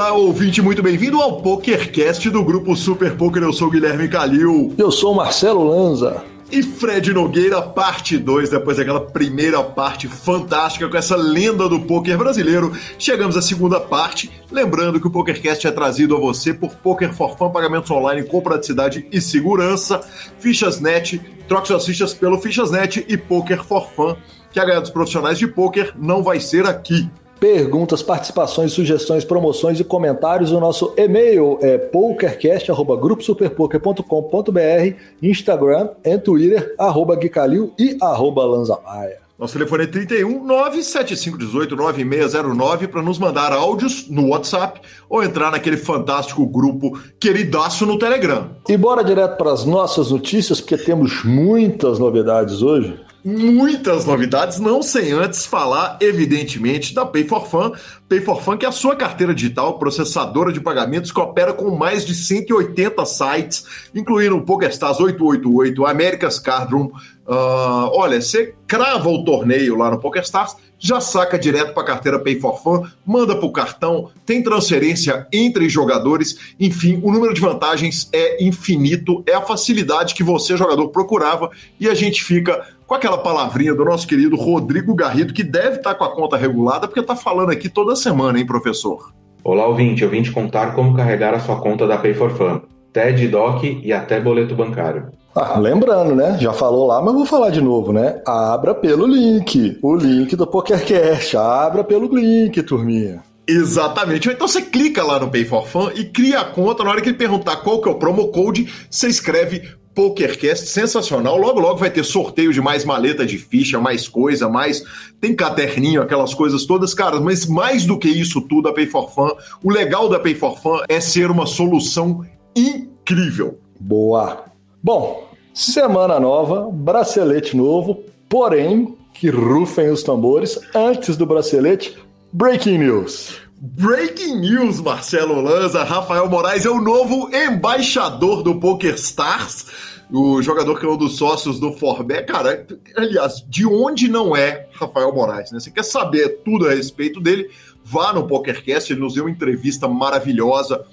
Olá, ouvinte, muito bem-vindo ao PokerCast do grupo Super Poker. Eu sou o Guilherme Calil. Eu sou o Marcelo Lanza. E Fred Nogueira, parte 2, depois daquela primeira parte fantástica com essa lenda do poker brasileiro, chegamos à segunda parte. Lembrando que o PokerCast é trazido a você por Poker for Fun, pagamentos online com praticidade e segurança, Fichasnet, troque suas fichas pelo Fichasnet e Poker for Fun, que a ganhar dos profissionais de poker não vai ser aqui perguntas, participações, sugestões, promoções e comentários. O nosso e-mail é pokercast.gruposuperpoker.com.br, Instagram e Twitter, arroba Guicalil e arroba Lanzamaia. Nosso telefone é 31 97518 9609 para nos mandar áudios no WhatsApp ou entrar naquele fantástico grupo queridaço no Telegram. E bora direto para as nossas notícias, porque temos muitas novidades hoje muitas novidades, não sem antes falar, evidentemente, da Pay for Fun. Pay for Fun, que é a sua carteira digital processadora de pagamentos que opera com mais de 180 sites, incluindo o PokerStars 888, America's Cardroom. Uh, olha, você crava o torneio lá no PokerStars, já saca direto para a carteira Pay for Fun, manda para o cartão, tem transferência entre jogadores, enfim, o número de vantagens é infinito, é a facilidade que você, jogador, procurava e a gente fica com aquela palavrinha do nosso querido Rodrigo Garrido, que deve estar tá com a conta regulada, porque está falando aqui toda semana, hein, professor? Olá, ouvinte. Eu vim te contar como carregar a sua conta da Pay for Fun. TED, DOC e até boleto bancário. Ah, lembrando, né? Já falou lá, mas vou falar de novo, né? Abra pelo link. O link do PokerCast. Abra pelo link, turminha. Exatamente. Então você clica lá no Pay for Fun e cria a conta. Na hora que ele perguntar qual que é o promo code, você escreve PokerCast sensacional. Logo, logo vai ter sorteio de mais maleta de ficha, mais coisa, mais. Tem caderninho, aquelas coisas todas, cara. Mas mais do que isso tudo, a Pay for Fun, o legal da Pay for Fun é ser uma solução incrível. Boa. Bom, semana nova, bracelete novo, porém, que rufem os tambores. Antes do bracelete, breaking news. Breaking news, Marcelo Lanza. Rafael Moraes é o novo embaixador do PokerStars. O jogador que é um dos sócios do Forbet. Cara, aliás, de onde não é Rafael Moraes? Né? Você quer saber tudo a respeito dele? Vá no PokerCast, ele nos deu uma entrevista maravilhosa.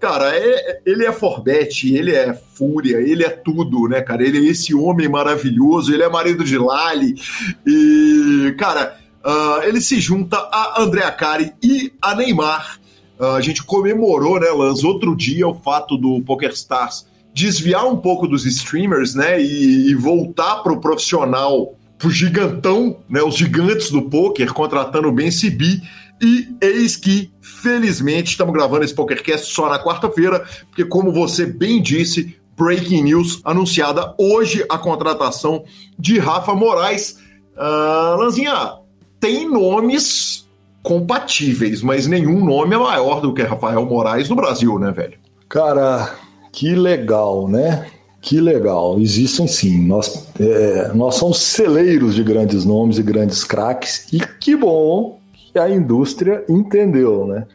Cara, é, ele é Forbet, ele é Fúria, ele é tudo, né, cara? Ele é esse homem maravilhoso, ele é marido de Lali. E, cara, Uh, ele se junta a Andrea Cari e a Neymar. Uh, a gente comemorou, né, Lans, outro dia o fato do PokerStars desviar um pouco dos streamers, né, e, e voltar para o profissional, pro gigantão, né, os gigantes do poker, contratando o Ben Sibi. E eis que, felizmente, estamos gravando esse PokerCast só na quarta-feira, porque, como você bem disse, breaking news anunciada hoje a contratação de Rafa Moraes. Uh, Lanzinha, tem nomes compatíveis, mas nenhum nome é maior do que Rafael Moraes no Brasil, né, velho? Cara, que legal, né? Que legal. Existem sim. Nós, é, nós somos celeiros de grandes nomes e grandes craques, e que bom que a indústria entendeu, né?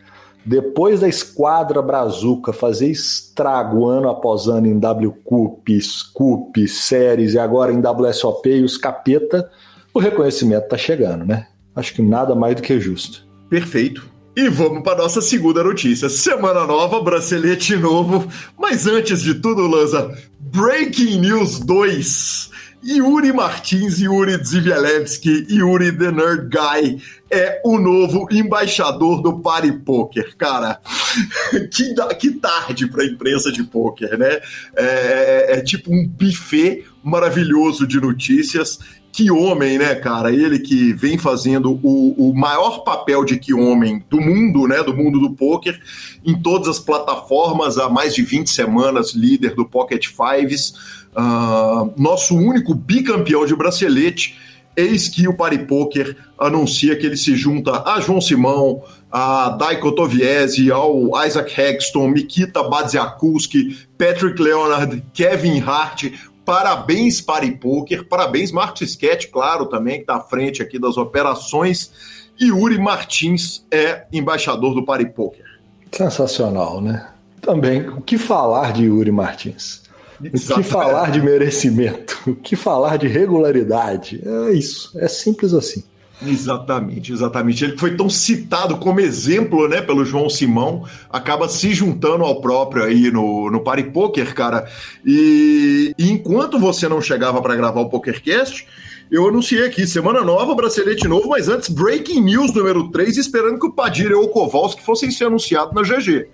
Depois da esquadra Brazuca fazer estrago ano após ano em WCUP, SCUP, séries e agora em WSOP e os capeta, o reconhecimento tá chegando, né? Acho que nada mais do que justo. Perfeito. E vamos para nossa segunda notícia. Semana nova, bracelete novo. Mas antes de tudo, Lanza, Breaking News 2. Yuri Martins, Yuri Zivielewski, Yuri The Nerd Guy é o novo embaixador do Party Poker, cara. que, que tarde para a imprensa de poker, né? É, é, é tipo um buffet maravilhoso de notícias que homem, né, cara? Ele que vem fazendo o, o maior papel de que homem do mundo, né? Do mundo do poker, em todas as plataformas há mais de 20 semanas, líder do Pocket Fives, uh, nosso único bicampeão de bracelete. Eis que o Pari Poker anuncia que ele se junta a João Simão, a Daiko Toviese, ao Isaac Hagstone, Mikita Badziakulski, Patrick Leonard, Kevin Hart, Parabéns, Pari Poker. Parabéns, Marcos Sketch, claro, também, que está à frente aqui das operações. E Yuri Martins é embaixador do Pari Poker. Sensacional, né? Também, o que falar de Yuri Martins? O que falar de merecimento? O que falar de regularidade? É isso, é simples assim. Exatamente, exatamente. Ele foi tão citado como exemplo, né, pelo João Simão, acaba se juntando ao próprio aí no, no Party Poker, cara. E, e enquanto você não chegava para gravar o PokerCast, eu anunciei aqui, semana nova, bracelete novo, mas antes, breaking news número 3, esperando que o Padilha ou o Kowalski fossem ser anunciados na GG.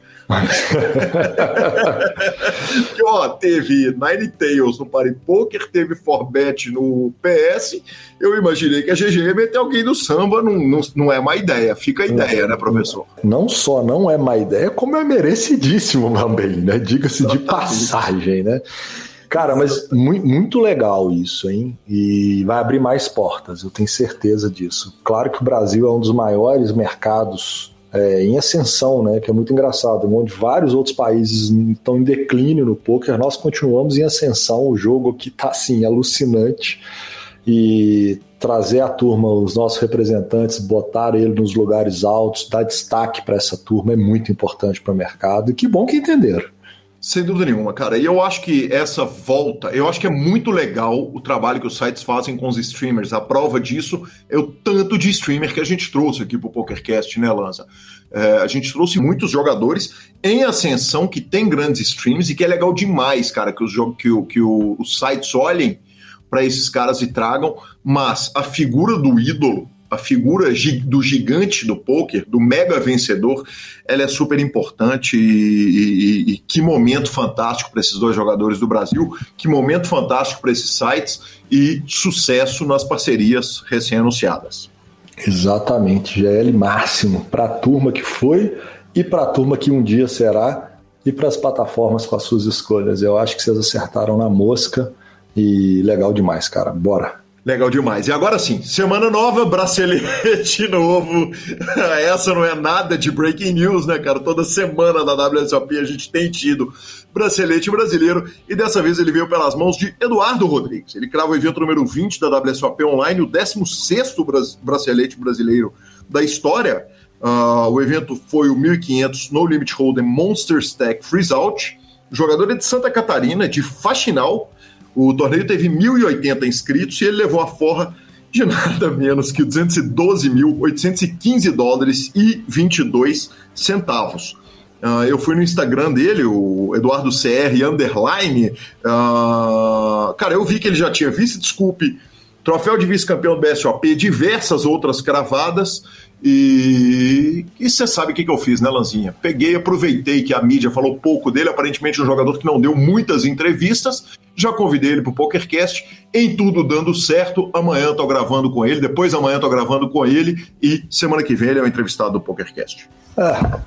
Que, ó, teve Nine Tails no Party Poker, teve Forbet no PS. Eu imaginei que a GG ia meter alguém no samba, não, não, não é má ideia. Fica a ideia, né, professor? Não só não é má ideia, como é merecidíssimo também, né? Diga-se de passagem, né? Cara, mas muito, muito legal isso, hein? E vai abrir mais portas, eu tenho certeza disso. Claro que o Brasil é um dos maiores mercados é, em ascensão, né? Que é muito engraçado. Onde vários outros países estão em declínio no poker, nós continuamos em ascensão. O jogo aqui tá assim, alucinante. E trazer a turma, os nossos representantes, botar ele nos lugares altos, dar destaque para essa turma é muito importante para o mercado. E que bom que entenderam. Sem dúvida nenhuma, cara. E eu acho que essa volta, eu acho que é muito legal o trabalho que os sites fazem com os streamers. A prova disso é o tanto de streamer que a gente trouxe aqui pro PokerCast, né, Lanza? É, a gente trouxe muitos jogadores em ascensão que tem grandes streams e que é legal demais, cara, que os, que, que os sites olhem para esses caras e tragam, mas a figura do ídolo a figura do gigante do poker, do mega vencedor, ela é super importante e, e, e que momento fantástico para esses dois jogadores do Brasil, que momento fantástico para esses sites e sucesso nas parcerias recém-anunciadas. Exatamente, GL máximo para a turma que foi e para a turma que um dia será e para as plataformas com as suas escolhas. Eu acho que vocês acertaram na mosca e legal demais, cara. Bora! Legal demais. E agora sim, semana nova, bracelete novo. Essa não é nada de breaking news, né, cara? Toda semana da WSOP a gente tem tido bracelete brasileiro e dessa vez ele veio pelas mãos de Eduardo Rodrigues. Ele crava o evento número 20 da WSOP Online, o 16 bracelete brasileiro da história. Uh, o evento foi o 1500 No Limit Hold'em Monster Stack Freeze Out. Jogador é de Santa Catarina, de Faxinal, o torneio teve 1.080 inscritos e ele levou a forra de nada menos que 212.815 dólares e 22 centavos. Uh, eu fui no Instagram dele, o Eduardo CR Underline. Uh, cara, eu vi que ele já tinha vice, desculpe, troféu de vice-campeão do BSOP, diversas outras cravadas. E, você sabe o que, que eu fiz, né, Lanzinha? Peguei, aproveitei que a mídia falou pouco dele, aparentemente um jogador que não deu muitas entrevistas. Já convidei ele para o PokerCast, em tudo dando certo. Amanhã estou gravando com ele, depois amanhã estou gravando com ele e semana que vem ele é o entrevistado do PokerCast. Ah,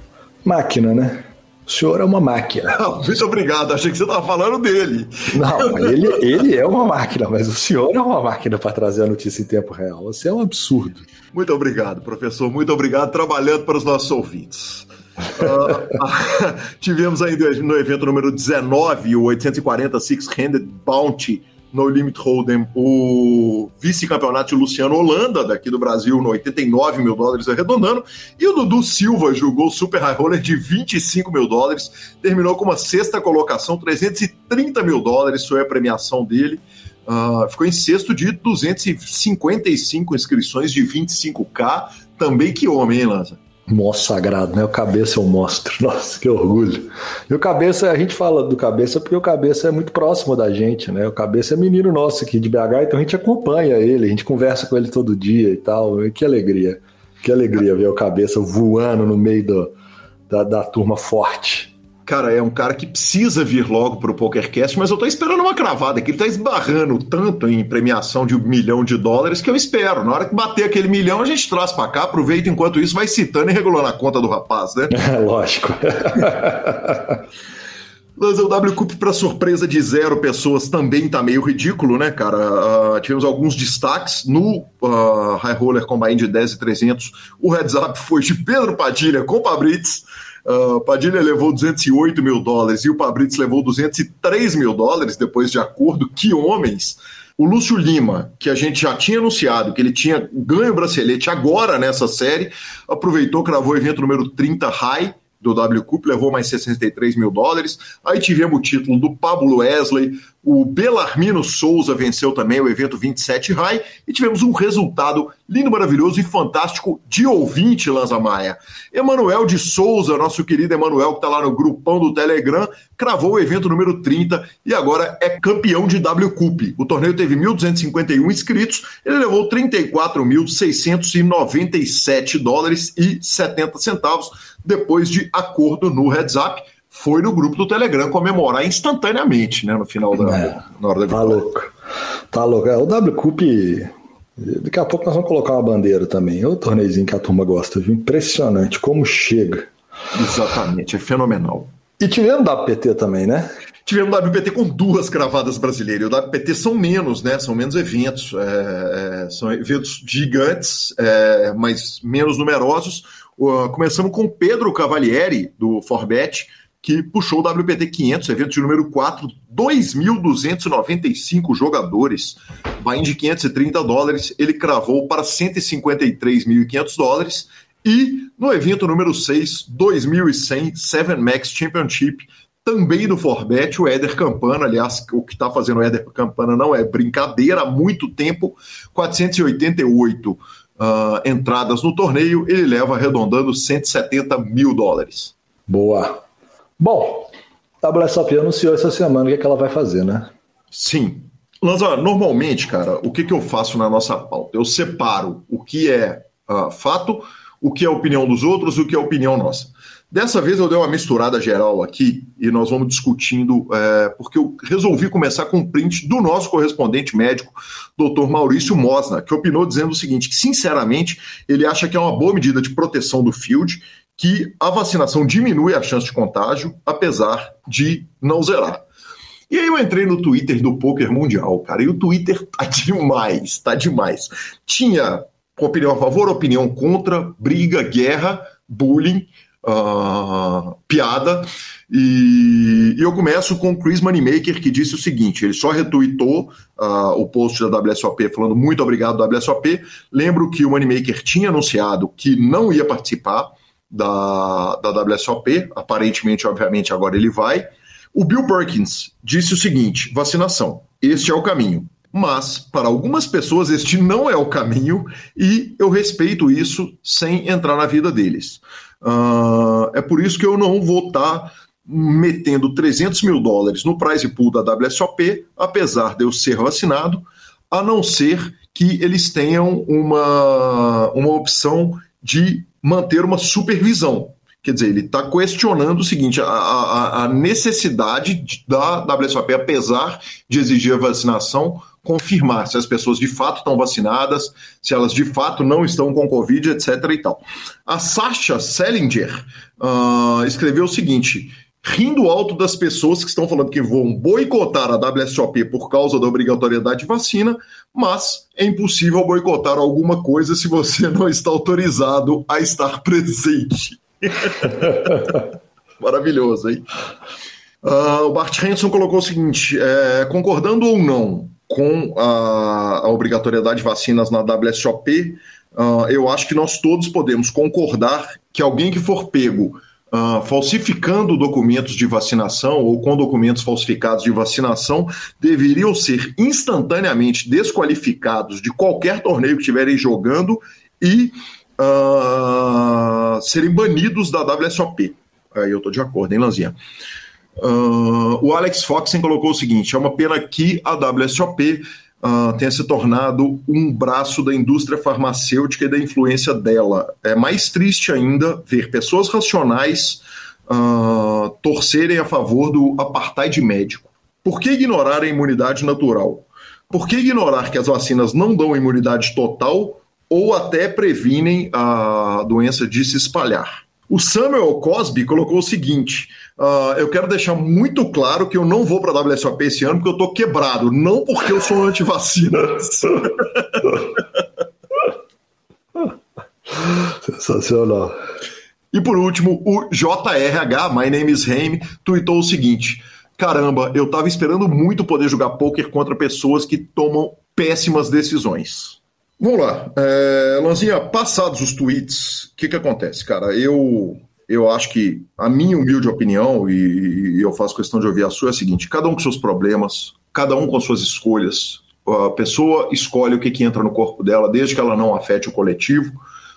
máquina, né? O senhor é uma máquina. muito obrigado, achei que você estava falando dele. Não, ele, ele é uma máquina, mas o senhor é uma máquina para trazer a notícia em tempo real. Você é um absurdo. Muito obrigado, professor. Muito obrigado, trabalhando para os nossos ouvintes. uh, tivemos ainda no evento número 19, o 840 Six-Handed Bounty no Limit Hold'em o vice-campeonato Luciano Holanda, daqui do Brasil, no 89 mil dólares arredondando, e o Dudu Silva jogou o Super High Roller de 25 mil dólares, terminou com uma sexta colocação, 330 mil dólares foi a premiação dele, uh, ficou em sexto de 255 inscrições de 25k, também que homem, hein, Lanza? Monstro sagrado, né? O cabeça é um monstro. Nossa, que orgulho. E o cabeça, a gente fala do cabeça porque o cabeça é muito próximo da gente, né? O cabeça é menino nosso aqui de BH, então a gente acompanha ele, a gente conversa com ele todo dia e tal. E que alegria. Que alegria ver o cabeça voando no meio do, da, da turma forte cara, é um cara que precisa vir logo pro PokerCast, mas eu tô esperando uma cravada, que ele tá esbarrando tanto em premiação de um milhão de dólares que eu espero. Na hora que bater aquele milhão, a gente traz para cá, aproveita enquanto isso, vai citando e regulando a conta do rapaz, né? É, lógico. Mas o W Cup, para surpresa de zero pessoas, também tá meio ridículo, né, cara? Uh, tivemos alguns destaques no uh, High Roller Combine de 10 e 300. O heads up foi de Pedro Padilha com Pabrits. Uh, Padilha levou 208 mil dólares e o Pabrits levou 203 mil dólares depois de acordo. Que homens! O Lúcio Lima, que a gente já tinha anunciado que ele tinha ganho o bracelete agora nessa série, aproveitou, cravou o evento número 30 High do W Cup, levou mais 63 mil dólares. Aí tivemos o título do Pablo Wesley, O Belarmino Souza venceu também o evento 27 High e tivemos um resultado lindo, maravilhoso e fantástico de ouvinte, Lanza Maia. Emanuel de Souza, nosso querido Emanuel, que está lá no grupão do Telegram, cravou o evento número 30 e agora é campeão de W Cup. O torneio teve 1.251 inscritos, ele levou 34.697 dólares e 70 centavos depois de acordo no Heads Up foi no grupo do Telegram comemorar instantaneamente, né? No final da é, na hora da Tá louco. Tá louco. É, o W Cup. Daqui a pouco nós vamos colocar uma bandeira também. É o torneizinho que a turma gosta, viu? Impressionante como chega. Exatamente, é fenomenal. E tivemos WPT também, né? Tivemos WPT com duas gravadas brasileiras. O WPT são menos, né? São menos eventos. É, é, são eventos gigantes, é, mas menos numerosos. Uh, começamos com Pedro Cavalieri, do Forbet, que puxou o WPT 500, evento de número 4, 2.295 jogadores, vai de 530 dólares, ele cravou para 153.500 dólares, e no evento número 6, 2.100 Seven Max Championship, também do Forbet, o Éder Campana, aliás, o que está fazendo o Éder Campana não é brincadeira, há muito tempo, 488 uh, entradas no torneio, ele leva arredondando 170 mil dólares. Boa. Bom, a WSOP anunciou essa semana o que, é que ela vai fazer, né? Sim. Lanza, normalmente, cara, o que, que eu faço na nossa pauta? Eu separo o que é uh, fato, o que é opinião dos outros e o que é opinião nossa. Dessa vez eu dei uma misturada geral aqui e nós vamos discutindo, é, porque eu resolvi começar com um print do nosso correspondente médico, Dr. Maurício Mosna, que opinou dizendo o seguinte: que sinceramente ele acha que é uma boa medida de proteção do field que a vacinação diminui a chance de contágio, apesar de não zerar. E aí eu entrei no Twitter do Poker Mundial, cara, e o Twitter tá demais, tá demais. Tinha opinião a favor, opinião contra, briga, guerra, bullying, uh, piada. E, e, eu começo com o Chris Moneymaker, que disse o seguinte: ele só retweetou uh, o post da WSOP falando muito obrigado, WSOP. Lembro que o Moneymaker tinha anunciado que não ia participar da, da WSOP, aparentemente, obviamente, agora ele vai. O Bill Perkins disse o seguinte: vacinação, este é o caminho. Mas, para algumas pessoas, este não é o caminho e eu respeito isso sem entrar na vida deles. Uh, é por isso que eu não vou estar tá metendo 300 mil dólares no prize pool da WSOP, apesar de eu ser vacinado, a não ser que eles tenham uma, uma opção de manter uma supervisão. Quer dizer, ele está questionando o seguinte: a, a, a, necessidade da WSOP, apesar de exigir a vacinação, confirmar se as pessoas de fato estão vacinadas, se elas de fato não estão com Covid, etc. e tal. A Sasha Selinger uh, escreveu o seguinte: rindo alto das pessoas que estão falando que vão boicotar a WSOP por causa da obrigatoriedade de vacina, mas é impossível boicotar alguma coisa se você não está autorizado a estar presente. Maravilhoso, hein? Uh, o Bart Hanson colocou o seguinte: é, concordando ou não com a, a, obrigatoriedade de vacinas na WSOP, uh, eu acho que nós todos podemos concordar que alguém que for pego Uh, falsificando documentos de vacinação ou com documentos falsificados de vacinação deveriam ser instantaneamente desqualificados de qualquer torneio que estiverem jogando e uh, serem banidos da WSOP. Aí eu estou de acordo, hein, Lanzinha? Uh, o Alex Foxen colocou o seguinte: é uma pena que a WSOP uh, tenha se tornado um braço da indústria farmacêutica e da influência dela. É mais triste ainda ver pessoas racionais uh, torcerem a favor do apartheid médico. Por que ignorar a imunidade natural? Por que ignorar que as vacinas não dão imunidade total ou até previnem a doença de se espalhar? O Samuel Cosby colocou o seguinte: uh, eu quero deixar muito claro que eu não vou para a WSOP esse ano porque eu estou quebrado, não porque eu sou anti-vacinas. Sensacional. E por último, o JRH, My Name is Haim, tweetou o seguinte: Caramba, eu estava esperando muito poder jogar poker contra pessoas que tomam péssimas decisões. Vamos lá. É, Lanzinha, passados os tweets, o que, que acontece, cara? Eu, eu acho que a minha humilde opinião, e, e eu faço questão de ouvir a sua, é a seguinte: cada um com seus problemas, cada um com as suas escolhas. A pessoa escolhe o que, que entra no corpo dela, desde que ela não afete o coletivo.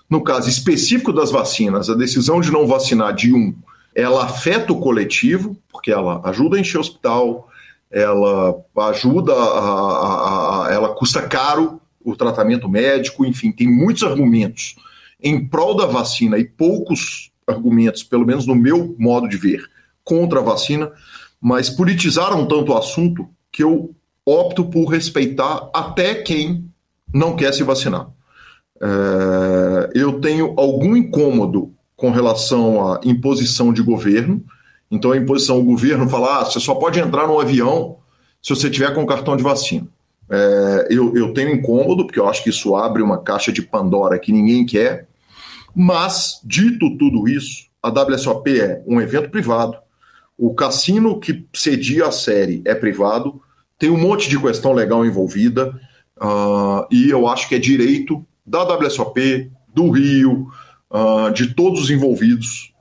No caso específico das vacinas, a decisão de não vacinar de um, ela afeta o coletivo, porque ela ajuda a encher o hospital, ela ajuda a, a, a, ela custa caro o tratamento médico, enfim, tem muitos argumentos em prol da vacina e poucos argumentos, pelo menos no meu modo de ver, contra a vacina, mas politizaram tanto o assunto que eu opto por respeitar até quem não quer se vacinar. É, eu tenho algum incômodo com relação à imposição de governo. Então, a imposição, o governo fala: ah, você só pode entrar no avião se você tiver com cartão de vacina. É, eu, eu tenho incômodo, porque eu acho que isso abre uma caixa de Pandora que ninguém quer. Mas, dito tudo isso, a WSOP é um evento privado, o cassino que cedia a série é privado, tem um monte de questão legal envolvida, uh, e eu acho que é direito da WSOP, do Rio, uh, de todos os envolvidos,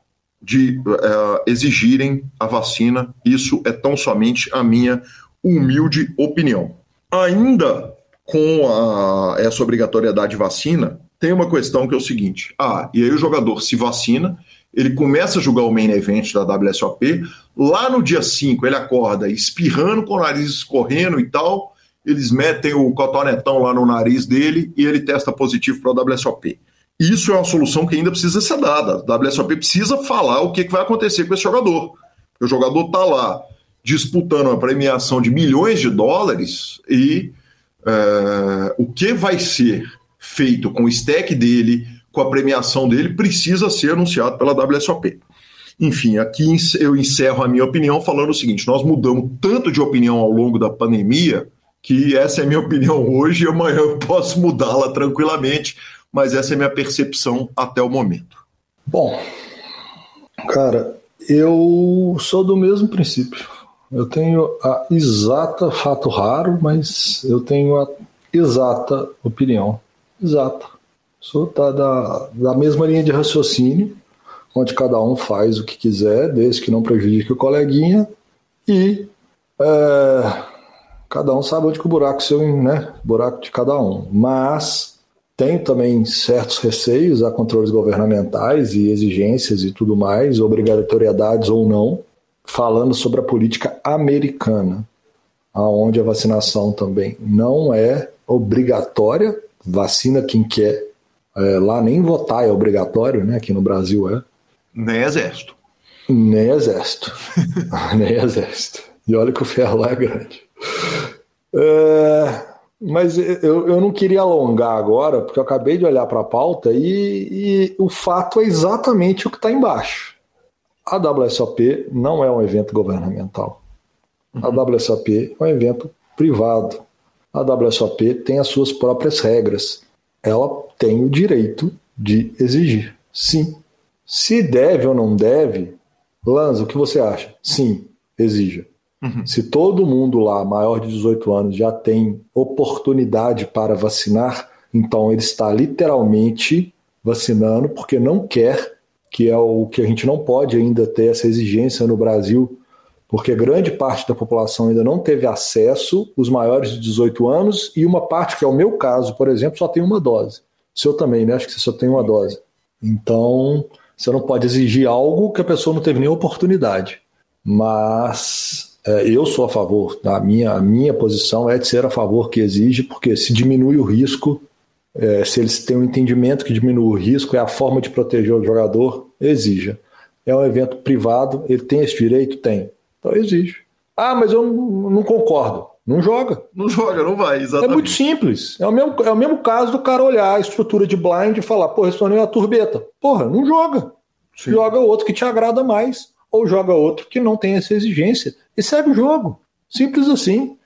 de uh, exigirem a vacina. Isso é tão somente a minha humilde opinião. Ainda com a, essa obrigatoriedade de vacina, tem uma questão que é o seguinte: ah, e aí o jogador se vacina, ele começa a jogar o main event da WSOP, lá no dia 5 ele acorda espirrando com o nariz escorrendo e tal, eles metem o cotonetão lá no nariz dele e ele testa positivo para a WSOP. Isso é uma solução que ainda precisa ser dada. A WSOP precisa falar o que, vai acontecer com esse jogador. O jogador está lá disputando uma premiação de milhões de dólares e é, o que vai ser feito com o stack dele, com a premiação dele, precisa ser anunciado pela WSOP. Enfim, aqui eu encerro a minha opinião falando o seguinte: nós mudamos tanto de opinião ao longo da pandemia que essa é a minha opinião hoje e amanhã eu posso mudá-la tranquilamente, mas essa é a minha percepção até o momento. Bom, cara, eu sou do mesmo princípio. Eu tenho a exata, fato raro, mas eu tenho a exata opinião. Exata. Sou tá da, da mesma linha de raciocínio, onde cada um faz o que quiser, desde que não prejudique o coleguinha, e é, cada um sabe onde que o buraco seu, né? Buraco de cada um. Mas tem também certos receios a controles governamentais e exigências e tudo mais, obrigatoriedades ou não falando sobre a política americana, aonde a vacinação também não é obrigatória, vacina quem quer. É, lá nem votar é obrigatório, né? Aqui no Brasil é. Nem exército. Nem exército. nem exército. E olha que o ferro lá é grande. É, mas eu, eu não queria alongar agora, porque eu acabei de olhar para a pauta e, e o fato é exatamente o que está embaixo. A WSOP não é um evento governamental. A uhum. WSOP é um evento privado. A WSOP tem as suas próprias regras. Ela tem o direito de exigir. Sim. Se deve ou não deve, Lanza, o que você acha? Sim, exija. Uhum. Se todo mundo lá, maior de 18 anos, já tem oportunidade para vacinar, então ele está literalmente vacinando porque não quer que é o que a gente não pode ainda ter essa exigência no Brasil, porque grande parte da população ainda não teve acesso, os maiores de 18 anos, e uma parte, que é o meu caso, por exemplo, só tem uma dose. O seu também, né? Acho que você só tem uma dose. Então, você não pode exigir algo que a pessoa não teve nem oportunidade. Mas é, eu sou a favor, tá? a, minha, a minha posição é de ser a favor que exige, porque se diminui o risco é, se eles têm um entendimento que diminui o risco, é a forma de proteger o jogador, exija. É um evento privado, ele tem esse direito? Tem. Então exige. Ah, mas eu não, não concordo. Não joga. Não joga, não vai, exatamente. É muito simples. É o mesmo, é o mesmo caso do cara olhar a estrutura de blind e falar, porra, esse torneio é uma turbeta. Porra, não joga. Sim. Joga outro que te agrada mais, ou joga outro que não tem essa exigência. E segue o jogo. Simples assim.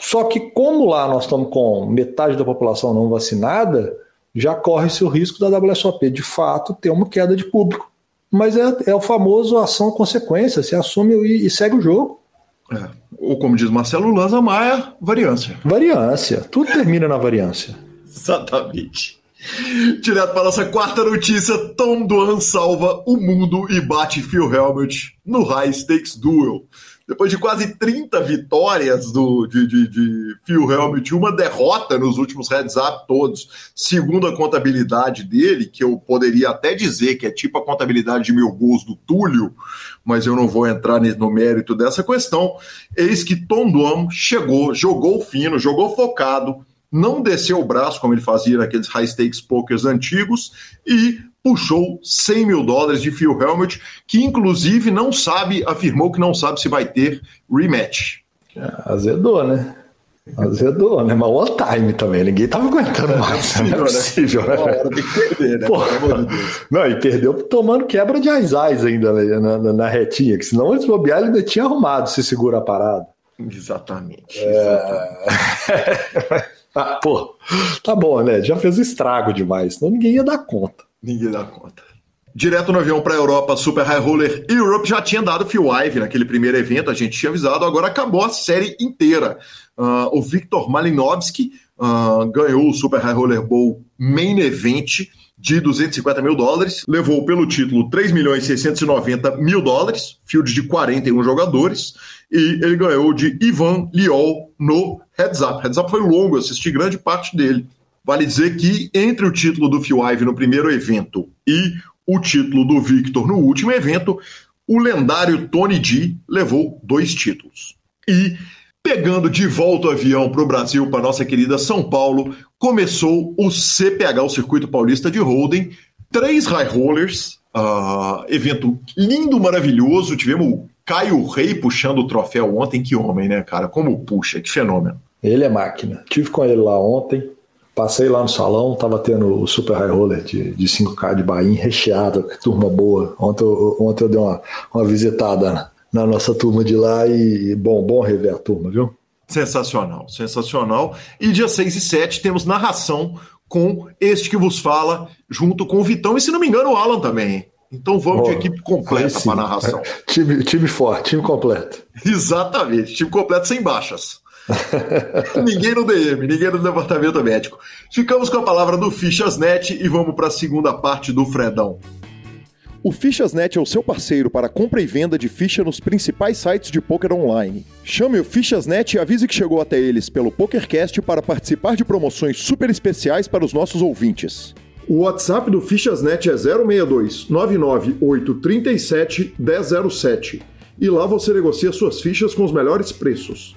Só que, como lá nós estamos com metade da população não vacinada, já corre-se o risco da WSOP, de fato, ter uma queda de público. Mas é, é o famoso ação-consequência, se assume e, e, segue o jogo. É. Ou como diz Marcelo Lanza Maia, variância. Variância. Tudo termina na variância. Exatamente. Direto para nossa quarta notícia: Tom Duan salva o mundo e bate Phil Helmut no High Stakes Duel. Depois de quase 30 vitórias do, de, de, de Phil Helmut, uma derrota nos últimos heads up todos, segundo a contabilidade dele, que eu poderia até dizer que é tipo a contabilidade de mil gols do Túlio, mas eu não vou entrar no mérito dessa questão. Eis que Tom Duam chegou, jogou fino, jogou focado, não desceu o braço como ele fazia naqueles high stakes pokers antigos e puxou 100 mil dólares de Phil Helmut, que inclusive não sabe, afirmou que não sabe se vai ter rematch. É, azedou, né? Azedou, né? Mas one time também, ninguém tava aguentando mais. Não, não é possível, né? De perder, né? não, e perdeu tomando quebra de ais ainda né? na, na, na, retinha, que senão antes bobear ele ainda tinha arrumado se segura a parada. Exatamente. É... exatamente. ah, pô, tá bom, né? Já fez estrago demais, senão ninguém ia dar conta. Ninguém dá conta. Direto no avião para a Europa, Super High Roller Europe já tinha dado Phil Ive naquele primeiro evento, a gente tinha avisado, agora acabou a série inteira. Uh, o Victor Malinowski uh, ganhou o Super High Roller Bowl Main Event de 250 mil dólares, levou pelo título 3 milhões e 690 mil dólares, field de 41 jogadores, e ele ganhou de Ivan Liol no Heads Up. Heads Up foi longo, assisti grande parte dele. Vale dizer que entre o título do Phil no primeiro evento e o título do Victor no último evento, o lendário Tony D levou dois títulos. E pegando de volta o avião para o Brasil, para nossa querida São Paulo, começou o CPH, o Circuito Paulista de Holden, três high rollers, uh, evento lindo, maravilhoso. Tivemos o Caio Rei puxando o troféu ontem, que homem, né, cara? Como puxa, que fenômeno. Ele é máquina. Tive com ele lá ontem, Passei lá no salão, tava tendo o Super High Roller de, de 5K de Bahia recheado, turma boa. Ontem eu, ontem eu dei uma, uma visitada na, na nossa turma de lá e bom, bom rever a turma, viu? Sensacional, sensacional. E dia 6 e 7 temos narração com este que vos fala, junto com o Vitão e, se não me engano, o Alan também. Então vamos de equipe completa para narração. time, time forte, time completo. Exatamente, time completo sem baixas. ninguém no DM, ninguém no departamento médico. Ficamos com a palavra do Fichasnet e vamos para a segunda parte do Fredão. O Fichasnet é o seu parceiro para compra e venda de ficha nos principais sites de poker online. Chame o Fichasnet e avise que chegou até eles pelo PokerCast para participar de promoções super especiais para os nossos ouvintes. O WhatsApp do Fichasnet é 062 99837 1007 e lá você negocia suas fichas com os melhores preços.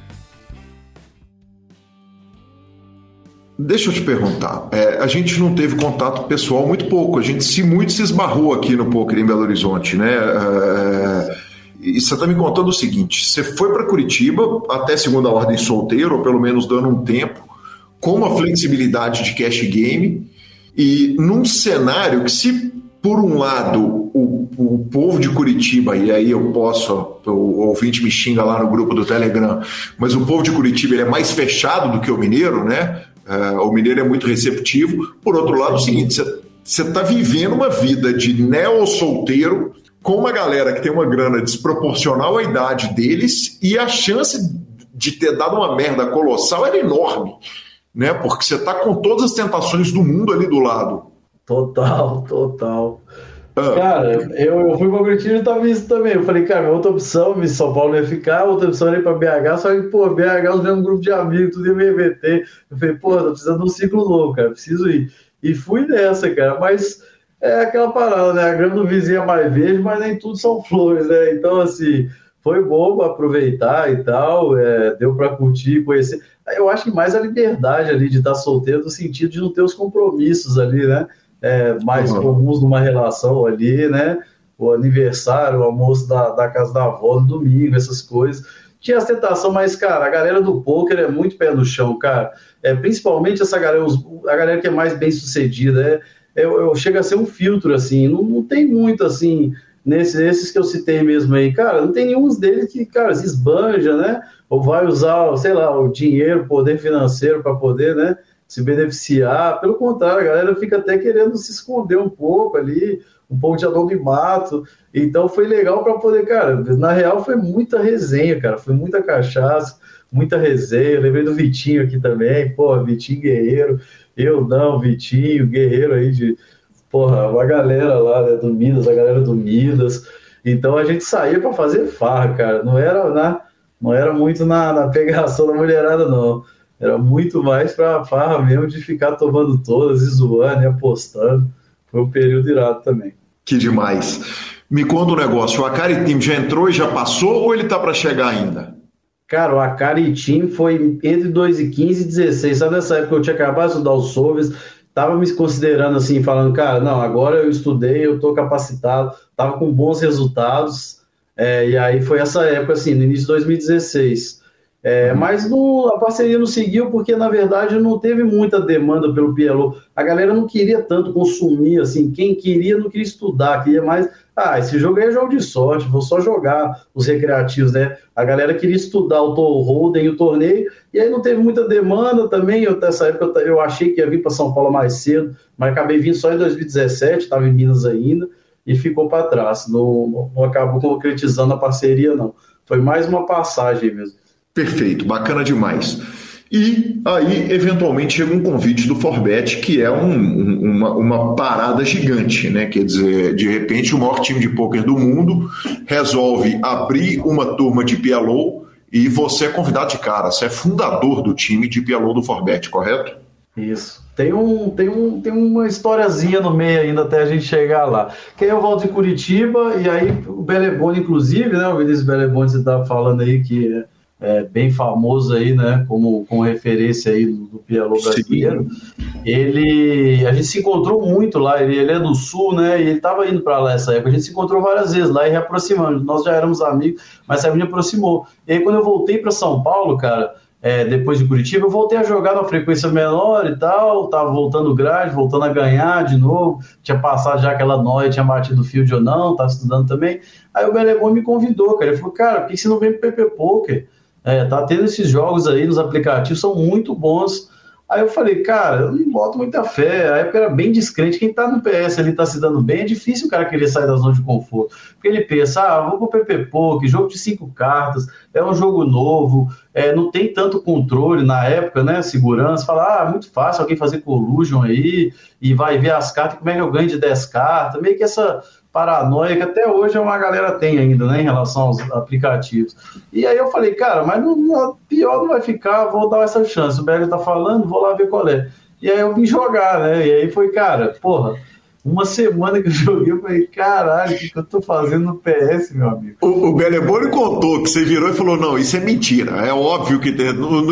Deixa eu te perguntar, é, a gente não teve contato pessoal muito pouco, a gente se muito se esbarrou aqui no poker em Belo Horizonte, né? É, e você está me contando o seguinte: você foi para Curitiba até segunda ordem solteiro, ou pelo menos dando um tempo, com uma flexibilidade de cash game, e num cenário que, se por um lado o, o povo de Curitiba, e aí eu posso, o ouvinte me xinga lá no grupo do Telegram, mas o povo de Curitiba ele é mais fechado do que o mineiro, né? Uh, o mineiro é muito receptivo. Por outro lado, é o seguinte: você está vivendo uma vida de neo-solteiro com uma galera que tem uma grana desproporcional à idade deles e a chance de ter dado uma merda colossal era enorme, né? Porque você está com todas as tentações do mundo ali do lado. Total, total. Ah. Cara, eu, eu fui pra Curitiba e tava isso também. Eu falei, cara, outra opção, São Paulo ia ficar, outra opção era ir pra BH, só que, pô, BH os mesmos grupo de amigos, tudo ia me. Eu falei, pô, tô precisando de um ciclo novo, cara, preciso ir. E fui nessa, cara, mas é aquela parada, né? A grama do vizinho é mais verde, mas nem tudo são flores, né? Então, assim, foi bom aproveitar e tal, é, deu para curtir, conhecer. Eu acho que mais a liberdade ali de estar solteiro, no sentido de não ter os compromissos ali, né? É, mais uhum. comuns numa relação ali, né? O aniversário, o almoço da, da casa da avó no domingo, essas coisas. Tinha a tentação, mas, cara, a galera do poker é muito pé no chão, cara. É, principalmente essa galera, a galera que é mais bem sucedida, é, é, chega a ser um filtro, assim. Não, não tem muito, assim, nesses, nesses que eu citei mesmo aí. Cara, não tem nenhum deles que, cara, se esbanja, né? Ou vai usar, sei lá, o dinheiro, o poder financeiro para poder, né? Se beneficiar. Pelo contrário, a galera fica até querendo se esconder um pouco ali, um pouco de anonimato. Então foi legal para poder, cara, na real foi muita resenha, cara, foi muita cachaça, muita resenha. Eu lembrei do Vitinho aqui também, pô, Vitinho Guerreiro, eu não, Vitinho, Guerreiro aí de, porra, uma galera lá né, do Midas, a galera do Midas. Então a gente saía para fazer farra, cara, não era na, não era muito na, na pegação da mulherada, não. Era muito mais pra farra mesmo de ficar tomando todas e zoando e apostando. Foi um período irado também. Que demais. Me conta um negócio, o Akari Team já entrou e já passou ou ele tá para chegar ainda? Cara, o Akari Team foi entre 2015 e 16. Sabe nessa época eu tinha acabado de estudar o Solves, tava me considerando assim, falando, cara, não, agora eu estudei, eu tô capacitado, tava com bons resultados. É, e aí foi essa época, assim, no início de 2016. É, uhum. mas a parceria não seguiu porque, na verdade, não teve muita demanda pelo PLO. A galera não queria tanto consumir, assim, quem queria não queria estudar, queria mais. Ah, esse jogo aí é jogo de sorte, vou só jogar os recreativos, né? A galera queria estudar o Holden e o torneio, e aí não teve muita demanda também. Eu, nessa época eu, eu achei que ia vir para São Paulo mais cedo, mas acabei vindo só em 2017, estava em Minas ainda, e ficou para trás. Não, não acabou concretizando a parceria, não. Foi mais uma passagem mesmo. Perfeito, bacana demais. E aí, eventualmente, chega um convite do Forbet, que é um, uma, uma, parada gigante, né? Quer dizer, de repente, o maior time de pôquer do mundo resolve abrir uma turma de PLO e você é convidado de cara, você é fundador do time de PLO do Forbet, correto? Isso. Tem, um, tem, um, tem uma historiazinha no meio ainda até a gente chegar lá. Que aí eu volto de Curitiba e aí o Belebone, inclusive, né? O Vinícius Belebone, você estava falando aí que é, bem famoso aí, né, como, como referência aí do, do Pialo brasileiro, ele, a gente se encontrou muito lá, ele, ele é do Sul, né, e ele estava indo para lá essa época, a gente se encontrou várias vezes lá e reaproximamos, nós já éramos amigos, mas a gente aproximou. E aí quando eu voltei para São Paulo, cara, é, depois de Curitiba, eu voltei a jogar numa frequência menor e tal, tava voltando grade, voltando a ganhar de novo, tinha passado já aquela noite, tinha batido o field ou não, tava estudando também, aí o Belemon me convidou, cara, ele falou, cara, por que você não vem pro PP Poker? É, tá tendo esses jogos aí nos aplicativos, são muito bons. Aí eu falei, cara, eu não boto muita fé. A época era bem descrente. Quem tá no PS ali tá se dando bem, é difícil o cara querer sair da zona de conforto. Porque ele pensa, ah, vou pro PP Poke, jogo de cinco cartas, é um jogo novo, é, não tem tanto controle na época, né? Segurança. Fala, ah, muito fácil alguém fazer collusion aí e vai ver as cartas, como é que eu ganho de 10 cartas. Meio que essa paranoia que até hoje uma galera tem ainda, né, em relação aos aplicativos. E aí eu falei, cara, mas não, não, pior não vai ficar, vou dar essa chance. O Berger tá falando, vou lá ver qual é. E aí eu vim jogar, né? E aí foi, cara, porra, uma semana que eu joguei, eu falei, caralho, o que, que eu tô fazendo no PS, meu amigo? O, o Beleboni contou que você virou e falou: não, isso é mentira. É óbvio que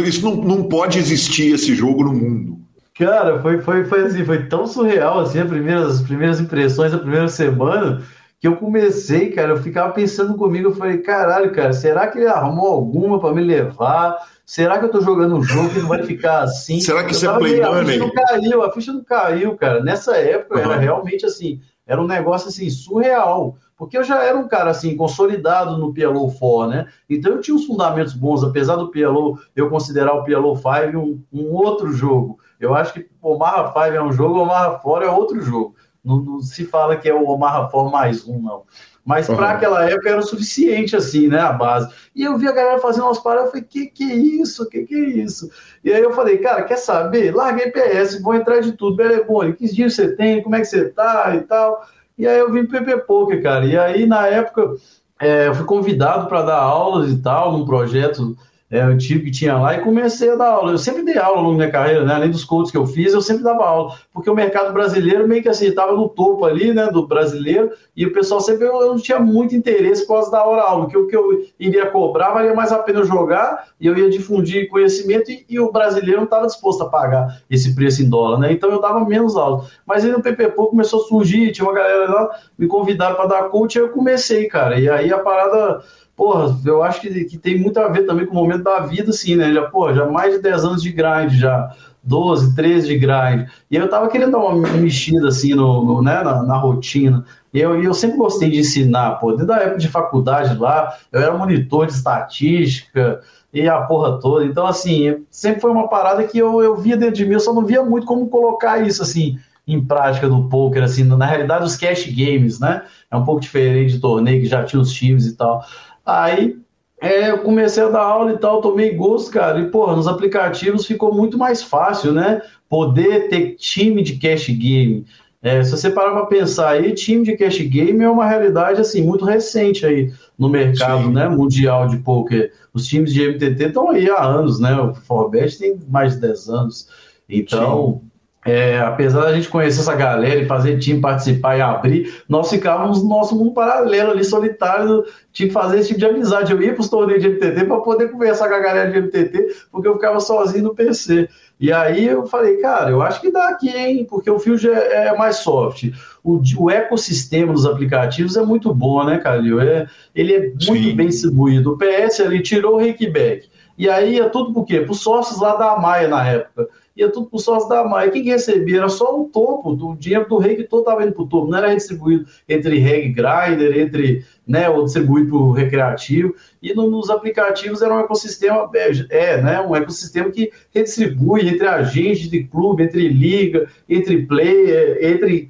isso não, não pode existir esse jogo no mundo. Cara, foi, foi, foi assim, foi tão surreal assim, as primeiras, as primeiras impressões da primeira semana, que eu comecei, cara, eu ficava pensando comigo, eu falei, caralho, cara, será que ele arrumou alguma para me levar? Será que eu tô jogando um jogo que não vai ficar assim? Será que isso é play A ficha não caiu, a ficha não caiu, cara. Nessa época uhum. era realmente assim, era um negócio assim, surreal. Porque eu já era um cara assim, consolidado no PLO 4, né? Então eu tinha uns fundamentos bons, apesar do PLO, eu considerar o PLO 5 um, um outro jogo. Eu acho que o Omaha 5 é um jogo, o Omaha 4 é outro jogo. Não, não, se fala que é o Omaha 4 mais um, não. Mas uhum. para aquela época era o suficiente, assim, né? A base. E eu vi a galera fazendo umas paradas, eu falei, que que é isso? Que que é isso? E aí eu falei, cara, quer saber? Larguei PS, vou entrar de tudo. Belebone, que dias você tem? Como é que você tá? E tal. E aí eu vim pro PP Poker, cara. E aí, na época, é, eu fui convidado para dar aulas e tal, num projeto é, antigo que tinha lá e comecei a dar aula. Eu sempre dei aula ao longo da minha carreira, né? além dos coaches que eu fiz, eu sempre dava aula, porque o mercado brasileiro meio que assim, estava no topo ali, né, do brasileiro, e o pessoal sempre, eu, eu não tinha muito interesse por causa da hora aula, porque o que eu iria cobrar valia mais a pena jogar, e eu ia difundir conhecimento, e, e o brasileiro não estava disposto a pagar esse preço em dólar, né, então eu dava menos aula. Mas aí no PPPO começou a surgir, tinha uma galera lá, me convidaram para dar coach, e eu comecei, cara, e aí a parada porra, eu acho que, que tem muito a ver também com o momento da vida, assim, né? Já, porra, já mais de 10 anos de grind, já 12, 13 de grind. E eu tava querendo dar uma mexida, assim, no, no né, na, na, rotina. E eu, eu sempre gostei de ensinar, pô. Desde a época de faculdade lá, eu era monitor de estatística e a porra toda. Então, assim, sempre foi uma parada que eu, eu via dentro de mim, eu só não via muito como colocar isso, assim, em prática do poker, assim, na realidade os cash games, né? É um pouco diferente de torneio que já tinha os times e tal. Aí é, eu comecei a dar aula e tal, tomei gosto, cara, e, pô, nos aplicativos ficou muito mais fácil, né? Poder ter time de cash game. É, se você parar para pensar aí, time de cash game é uma realidade, assim, muito recente aí no mercado, Sim. né, mundial de poker. Os times de MTT estão aí há anos, né? O Forbet tem mais de 10 anos. Então, é, apesar da gente conhecer essa galera e fazer time participar e abrir, nós ficávamos no nosso mundo paralelo ali, solitário, tinha que fazer esse tipo de amizade. Eu ia para os torneios de MTT para poder conversar com a galera de MTT, porque eu ficava sozinho no PC. E aí eu falei, cara, eu acho que dá aqui, hein? Porque o Field é, é mais soft. O, o, ecossistema dos aplicativos é muito bom, né, Calil? É, ele é muito Sim. bem distribuído. O PS ele tirou o Rickback. E aí é tudo por quê? Para os sócios lá da Maia na época ia tudo para o sócio da Maia. Quem que recebia? Era só o topo, do dinheiro do rei que todo estava indo para o topo, não era distribuído entre reg grinder, entre, né, ou distribuído para o recreativo, e no, nos aplicativos era um ecossistema, é, é, né, um ecossistema que redistribui entre agentes de clube, entre liga, entre player, entre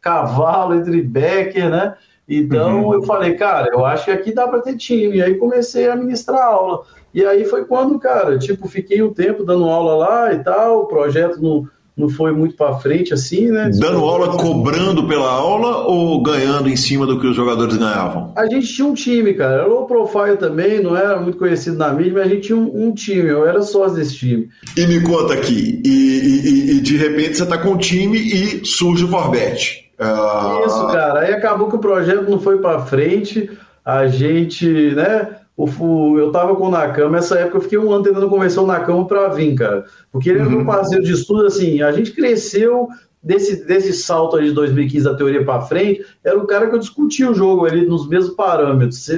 cavalo, entre backer, né, então uhum. eu falei, cara, eu acho que aqui dá para ter time. E aí comecei a ministrar aula. E aí foi quando, cara, tipo, fiquei um tempo dando aula lá e tal, o projeto não, não foi muito para frente assim, né? Dando aula cobrando pela aula ou ganhando em cima do que os jogadores ganhavam? A gente tinha um time, cara. Era low profile também, não era muito conhecido na mídia, mas a gente tinha um, um time, eu era sócio desse time. E me conta aqui, e, e, e de repente você tá com o time e surge o Forbet. Uh... Isso, cara. Aí acabou que o projeto não foi para frente, a gente, né? O, eu tava com o Nakama, essa época eu fiquei um ano tentando convencer o Nakama para vir, cara. Porque ele era uhum. um parceiro de estudo, assim, a gente cresceu desse, desse salto aí de 2015 da teoria para frente, era o cara que eu discutia o jogo ali nos mesmos parâmetros.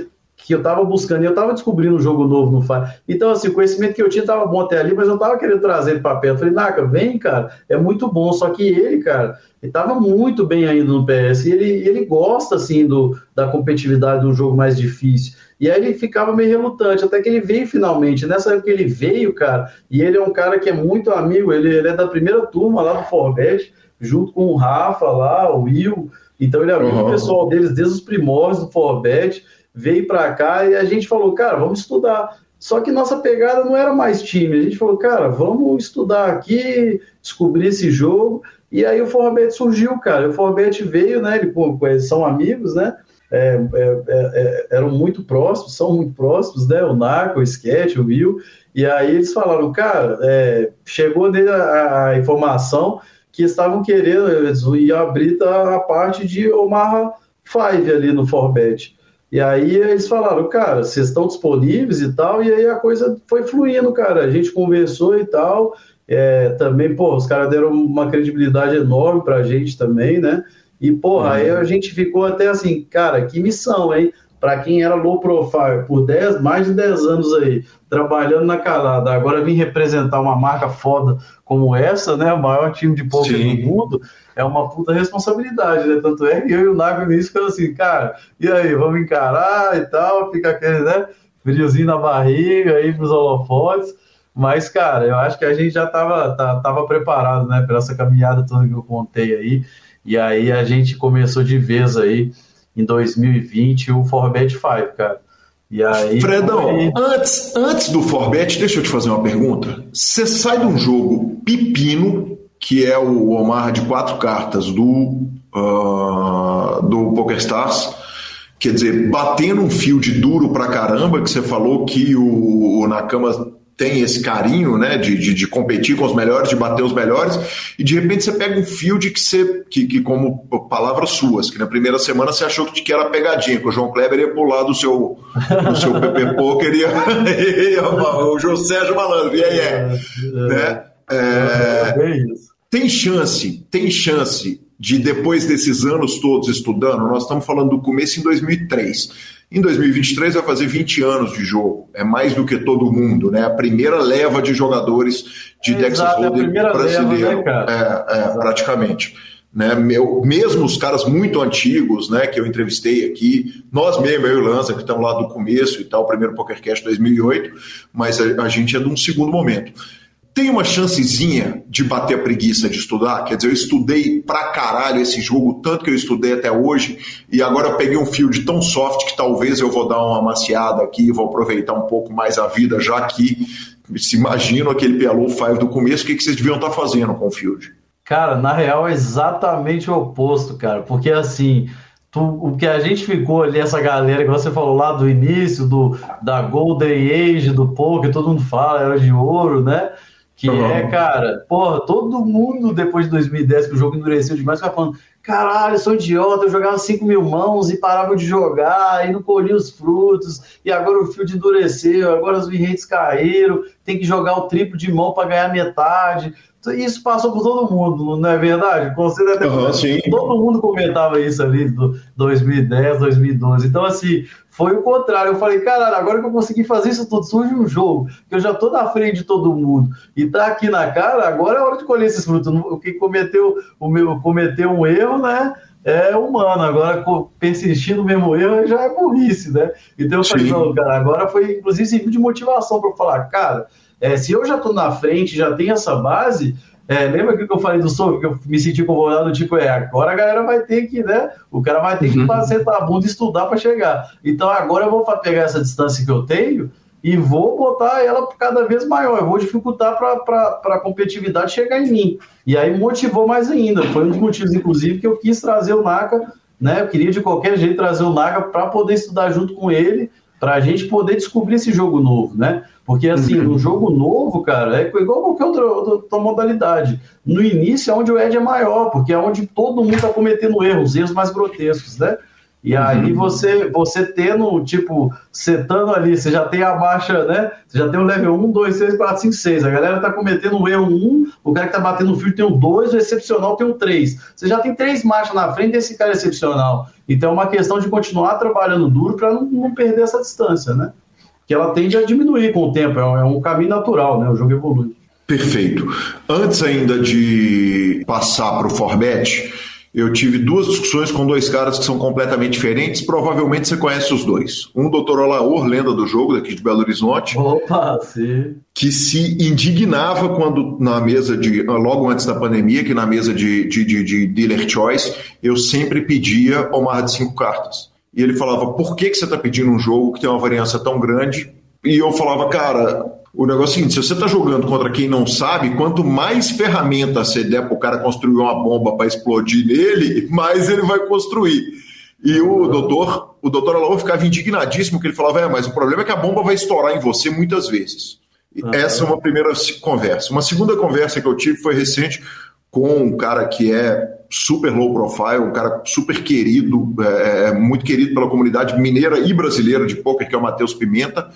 Que eu estava buscando, e eu estava descobrindo um jogo novo no Fire. Então, assim, o conhecimento que eu tinha estava bom até ali, mas eu estava querendo trazer ele para perto. Eu falei, Naka, vem, cara, é muito bom. Só que ele, cara, ele estava muito bem ainda no PS. E ele, ele gosta, assim, do, da competitividade do jogo mais difícil. E aí ele ficava meio relutante, até que ele veio finalmente. Nessa época que ele veio, cara, e ele é um cara que é muito amigo, ele, ele é da primeira turma lá do Forbet, junto com o Rafa lá, o Will. Então ele é amigo uhum. pessoal deles desde os primórdios do Forbet, veio para cá e a gente falou, cara, vamos estudar. Só que nossa pegada não era mais time. A gente falou, cara, vamos estudar aqui, descobrir esse jogo. E aí o Forbet surgiu, cara. O Forbet veio, né? Ele, pô, são amigos, né? É, é, é, é, eram muito próximos, são muito próximos, né? O Naco, o Sketch, o Will. E aí eles falaram, cara, é, chegou nele a, a, informação que estavam querendo, eles iam abrir a, parte de Omaha 5 ali no Forbet. E aí eles falaram, cara, vocês estão disponíveis e tal, e aí a coisa foi fluindo, cara. A gente conversou e tal. É, também, pô, os caras deram uma credibilidade enorme pra gente também, né? E, porra, uhum. aí a gente ficou até assim, cara, que missão, hein? Para quem era low profile por 10, mais de 10 anos aí, trabalhando na calada, agora vir representar uma marca foda como essa, né? O maior time de poker do mundo, é uma puta responsabilidade, né? Tanto é que eu e o Nago nisso ficam assim, cara, e aí, vamos encarar e tal, fica aquele, né? Friozinho na barriga aí pros holofotes. Mas, cara, eu acho que a gente já tava, tá, tava preparado, né, para essa caminhada toda que eu contei aí. E aí a gente começou de vez aí em 2020 o Forbet 5, cara. E aí, Fredão, antes, antes do Forbet, deixa eu te fazer uma pergunta. Você sai de um jogo pepino, que é o Omar de quatro cartas do, uh, do PokerStars, quer dizer, batendo um field duro pra caramba, que você falou que o, o Nakama tem esse carinho, né, de, de, de, competir com os melhores, de bater os melhores, e de repente você pega um field que você, que, que como palavras suas, que na primeira semana você achou que era pegadinha, que o João Kleber ia pular do seu, do seu PP Poker e ia, ia, o João Sérgio Malandro, e aí é, é, né? É, é tem chance, tem chance de depois desses anos todos estudando, nós estamos falando do começo em 2003, em 2023 vai fazer 20 anos de jogo. É mais do que todo mundo, né? A primeira leva de jogadores de é, Texas Hold'em brasileiro. Leva, né, é, é praticamente. Né, meu, mesmo os caras muito antigos, né, que eu entrevistei aqui, nós mesmo, eu e o Lanza, que estamos lá do começo e tal, o primeiro PokerCast 2008, mas a, a gente é de um segundo momento. Tem uma chancezinha de bater a preguiça de estudar? Quer dizer, eu estudei pra caralho esse jogo, tanto que eu estudei até hoje, e agora eu peguei um field tão soft que talvez eu vou dar uma amaciada aqui, vou aproveitar um pouco mais a vida, já que se imagino aquele PLO 5 do começo, o que, que vocês deviam estar fazendo com o field? Cara, na real é exatamente o oposto, cara, porque assim, tu, o que a gente ficou ali, essa galera que você falou lá do início, do, da Golden Age, do poker, todo mundo fala, era de ouro, né? Que uhum. é, cara, porra, todo mundo depois de 2010, que o jogo endureceu demais, fica falando: caralho, eu sou idiota, eu jogava 5 mil mãos e parava de jogar, e não colhia os frutos, e agora o fio de endureceu, agora os win caíram, tem que jogar o triplo de mão para ganhar metade. Isso passou por todo mundo, não é verdade? Você deve uhum, todo mundo comentava isso ali do 2010, 2012. Então, assim, foi o contrário. Eu falei, caralho, agora que eu consegui fazer isso tudo, surge um jogo, que eu já tô na frente de todo mundo e tá aqui na cara, agora é hora de colher esses frutos. O que cometeu, o meu, cometeu um erro, né? É humano, agora persistir no mesmo erro já é burrice, né? Então eu falei, não, cara, agora foi inclusive de motivação para falar, cara, é, se eu já estou na frente, já tenho essa base, é, lembra que eu falei do Soul, que eu me senti incomodado, tipo, é, agora a galera vai ter que, né? O cara vai ter que uhum. sentar a bunda e estudar para chegar. Então agora eu vou pegar essa distância que eu tenho e vou botar ela cada vez maior. Eu vou dificultar para a competitividade chegar em mim. E aí motivou mais ainda. Foi um dos motivos, inclusive, que eu quis trazer o Naka, né? Eu queria de qualquer jeito trazer o Naka para poder estudar junto com ele, para a gente poder descobrir esse jogo novo, né? Porque, assim, uhum. no jogo novo, cara, é igual qualquer outra, outra, modalidade. No início é onde o Ed é maior, porque é onde todo mundo está cometendo erros, erros mais grotescos, né? E aí uhum. você, você tendo, tipo, setando ali, você já tem a marcha, né? Você já tem o level 1, 2, 3, 4, 5, 6. A galera tá cometendo um erro 1, o cara que tá batendo o fio tem o 2, o excepcional tem o 3. Você já tem três marchas na frente desse cara excepcional. Então é uma questão de continuar trabalhando duro para não, não perder essa distância, né? que ela tende a diminuir com o tempo, é um, é caminho natural, né? O jogo evolui. Perfeito. Antes ainda de passar para o Forbet, eu tive duas discussões com dois caras que são completamente diferentes. Provavelmente você conhece os dois. Um, doutor Olaor, lenda do jogo daqui de Belo Horizonte. Opa, sim. Que se indignava quando, na mesa de. Logo antes da pandemia, que na mesa de, de, de, de Dealer Choice, eu sempre pedia Omar de cinco cartas e ele falava: por que, que você está pedindo um jogo que tem uma variância tão grande? E eu falava, cara, o negócio é o seguinte: se você está jogando contra quem não sabe, quanto mais ferramentas você der para o cara construir uma bomba para explodir nele, mais ele vai construir. E o doutor, o doutor Alaô ficava indignadíssimo, que ele falava: é, mas o problema é que a bomba vai estourar em você muitas vezes. Essa é uma primeira conversa. Uma segunda conversa que eu tive foi recente com um cara que é super low profile, um cara super querido, é, é, muito querido pela comunidade mineira e brasileira de poker, que é o Matheus Pimenta,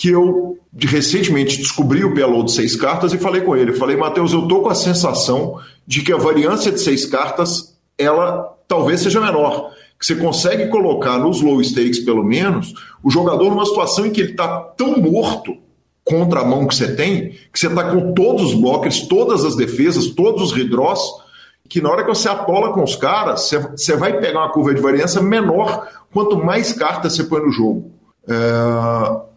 que eu recentemente descobri o PLO de seis cartas e falei com ele. Falei, Matheus, eu tô com a sensação de que a variância de seis cartas, ela talvez seja menor. Que você consegue colocar nos low stakes, pelo menos, o jogador numa situação em que ele está tão morto contra a mão que você tem, que você está com todos os blockers, todas as defesas, todos os redraws, que na hora que você atola com os caras, você, você vai pegar uma curva de variância menor quanto mais cartas você põe no jogo. É,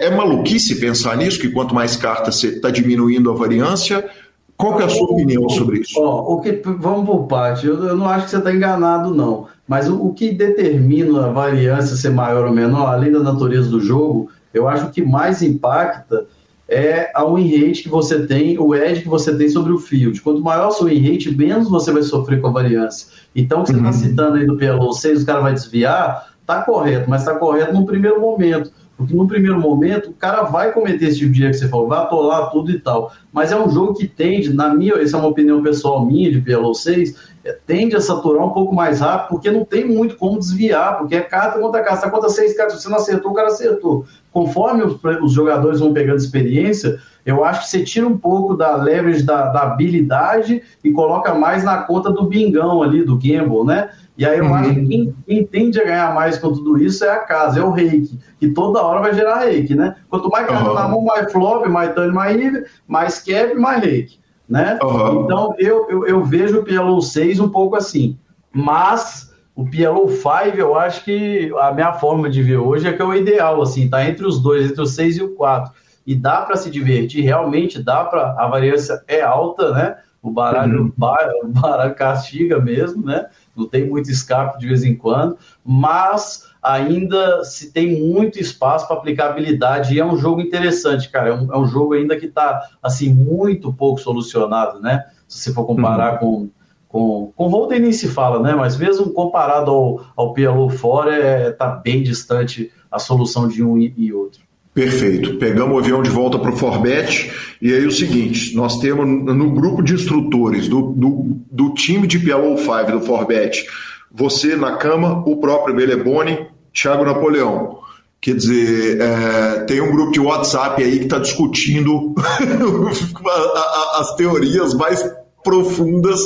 é, é maluquice pensar nisso, que quanto mais cartas você está diminuindo a variância. Qual que é a sua opinião sobre isso? Ó, o que, vamos por parte. Eu, eu não acho que você está enganado, não. Mas o, o que determina a variância ser maior ou menor, além da natureza do jogo, eu acho que mais impacta é a win rate que você tem, o edge que você tem sobre o field. Quanto maior o seu win rate, menos você vai sofrer com a variância. Então, o que você está uhum. citando aí do PLO 6, o cara vai desviar, está correto, mas está correto no primeiro momento. Porque no primeiro momento, o cara vai cometer esse tipo de erro que você falou, vai atolar tudo e tal. Mas é um jogo que tende, na minha, essa é uma opinião pessoal minha de PLO 6, é, tende a saturar um pouco mais rápido, porque não tem muito como desviar, porque é carta contra carta, você conta seis cartas, você não acertou, o cara acertou. Conforme os, os, jogadores vão pegando experiência, eu acho que você tira um pouco da leverage da, da habilidade e coloca mais na conta do bingão ali, do gamble, né? E aí eu uhum. acho que quem, quem, tende a ganhar mais com tudo isso é a casa, é o reiki, que toda hora vai gerar reiki, né? Quanto mais carta uhum. na mão, mais flop, mais turn, mais river, mais cap, mais reiki né? Uhum. Então eu, eu, eu, vejo o PLO 6 um pouco assim, mas o PLO 5 eu acho que a minha forma de ver hoje é que é o ideal, assim, tá entre os dois, entre o 6 e o 4. e dá para se divertir, realmente dá para. A variância é alta, né? O baralho, uhum. o baralho castiga mesmo, né? Não tem muito escape de vez em quando, mas ainda se tem muito espaço para aplicabilidade e é um jogo interessante, cara. É um, é um jogo ainda que está assim muito pouco solucionado, né? Se você for comparar uhum. com com, com Holden nem se fala, né? Mas mesmo comparado ao, ao PLO fora, é, tá bem distante a solução de um e outro. Perfeito. Pegamos o avião de volta para o Forbet. E aí o seguinte: nós temos no grupo de instrutores do, do, do time de PLO 5 do Forbet, você na cama, o próprio Beleboni, Thiago Napoleão. Quer dizer, é, tem um grupo de WhatsApp aí que está discutindo as teorias mais profundas,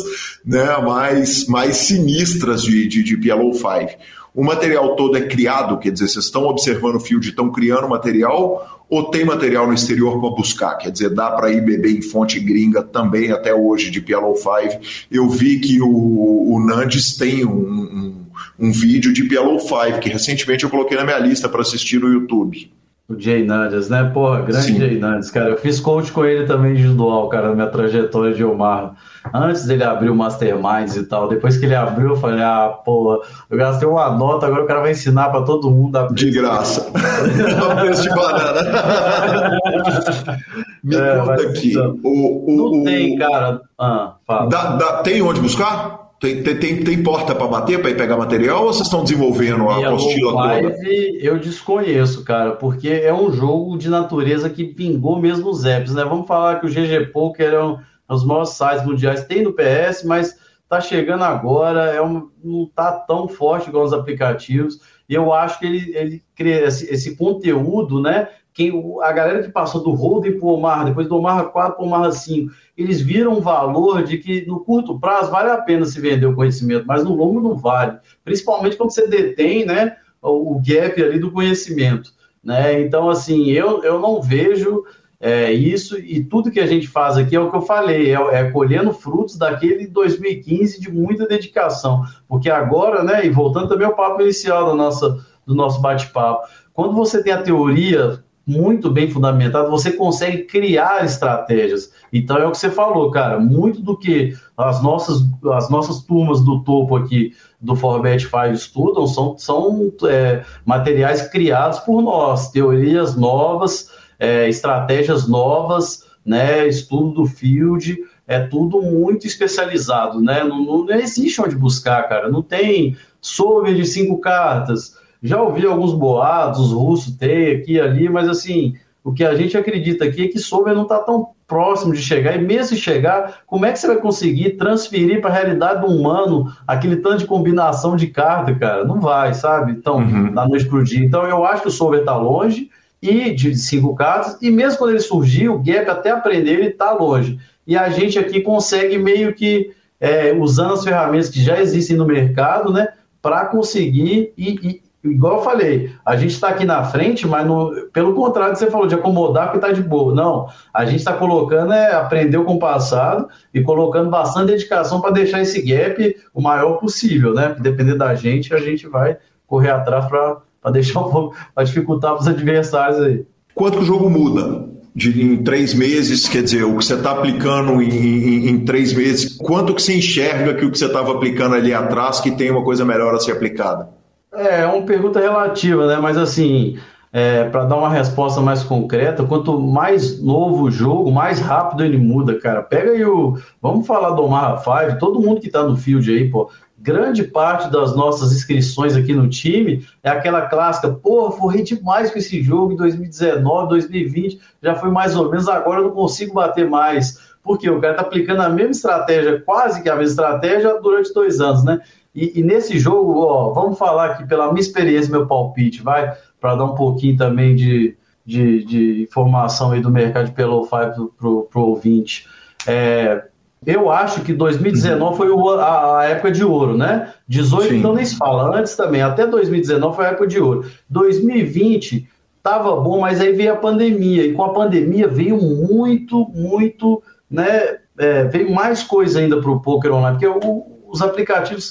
né, mais, mais sinistras de, de, de PLO 5. O material todo é criado, quer dizer, vocês estão observando o field, estão criando material ou tem material no exterior para buscar? Quer dizer, dá para ir beber em fonte gringa também até hoje de PLO 5. Eu vi que o, o Nandes tem um, um, um vídeo de PLO 5 que recentemente eu coloquei na minha lista para assistir no YouTube. O Jay Nandes, né? Porra, grande Sim. Jay Nandes, cara. Eu fiz coach com ele também individual, cara, na minha trajetória de Omar. Antes dele abrir o Masterminds e tal. Depois que ele abriu, eu falei, ah, porra, eu gastei uma nota, agora o cara vai ensinar pra todo mundo. A de graça. Dá preço de banana. Me é, conta aqui. Então, o, o, não o, tem, cara. Ah, fala. Dá, dá, tem onde buscar? Tem, tem, tem porta para bater, para ir pegar material, ou vocês estão desenvolvendo a apostila toda? Eu desconheço, cara, porque é um jogo de natureza que pingou mesmo os apps, né? Vamos falar que o GG Poker é um, é os maiores sites mundiais, tem no PS, mas tá chegando agora, é um, não tá tão forte igual os aplicativos, e eu acho que ele, ele cria esse, esse conteúdo, né? Quem, a galera que passou do Holden para o Omar, depois do Omar 4 para o Omar 5, eles viram um valor de que no curto prazo vale a pena se vender o conhecimento, mas no longo não vale. Principalmente quando você detém né, o, gap ali do conhecimento. Né? Então, assim, eu, eu não vejo é, isso e tudo que a gente faz aqui é o que eu falei, é, é colhendo frutos daquele 2015 de muita dedicação. Porque agora, né, e voltando também ao papo inicial da nossa, do nosso bate-papo, quando você tem a teoria muito bem fundamentado, você consegue criar estratégias. Então é o que você falou, cara. Muito do que as nossas, as nossas turmas do topo aqui do Forbet 5 estudam são, são é, materiais criados por nós, teorias novas, é, estratégias novas, né, estudo do field, é tudo muito especializado, né? Não, não, não existe onde buscar, cara. Não tem sobre de cinco cartas já ouvi alguns boatos, os russos têm aqui e ali, mas assim, o que a gente acredita aqui é que Sober não está tão próximo de chegar, e mesmo se chegar, como é que você vai conseguir transferir para a realidade do humano aquele tanto de combinação de carta, cara? Não vai, sabe? Então, uhum. da noite pro dia. Então, eu acho que o Sober está longe, e de cinco cartas, e mesmo quando ele surgiu, o Gap até aprender, ele está longe. E a gente aqui consegue meio que, é, usando as ferramentas que já existem no mercado, né, para conseguir e, igual eu falei, a gente está aqui na frente, mas no, pelo contrário, você falou de acomodar porque está de boa. Não, a gente está colocando, é, aprendeu com o passado e colocando bastante dedicação para deixar esse gap o maior possível, né? Depender da gente, a gente vai correr atrás para deixar um pouco, para dificultar para os adversários aí. Quanto que o jogo muda? De, em três meses, quer dizer, o que você está aplicando em, em, em, três meses, quanto que você enxerga que o que você estava aplicando ali atrás que tem uma coisa melhor a ser aplicada? É, é uma pergunta relativa, né? Mas assim, é, para dar uma resposta mais concreta, quanto mais novo o jogo, mais rápido ele muda, cara. Pega aí o. Vamos falar do Omaha 5, todo mundo que está no field aí, pô. Grande parte das nossas inscrições aqui no time é aquela clássica, porra, forrei demais com esse jogo em 2019, 2020, já foi mais ou menos, agora eu não consigo bater mais. Porque o cara tá aplicando a mesma estratégia, quase que a mesma estratégia, durante dois anos, né? E, e, nesse jogo, ó, vamos falar aqui pela minha experiência, meu palpite, vai, para dar um pouquinho também de, de, de, informação aí do mercado de Pelo 5 para o ouvinte. É, eu acho que 2019 uhum. foi o, a, a, época de ouro, né? 18 Sim. então nem se fala, antes também, até 2019 foi a época de ouro. 2020 estava bom, mas aí veio a pandemia, e com a pandemia veio muito, muito, né? É, veio mais coisa ainda para o poker online, porque o, os aplicativos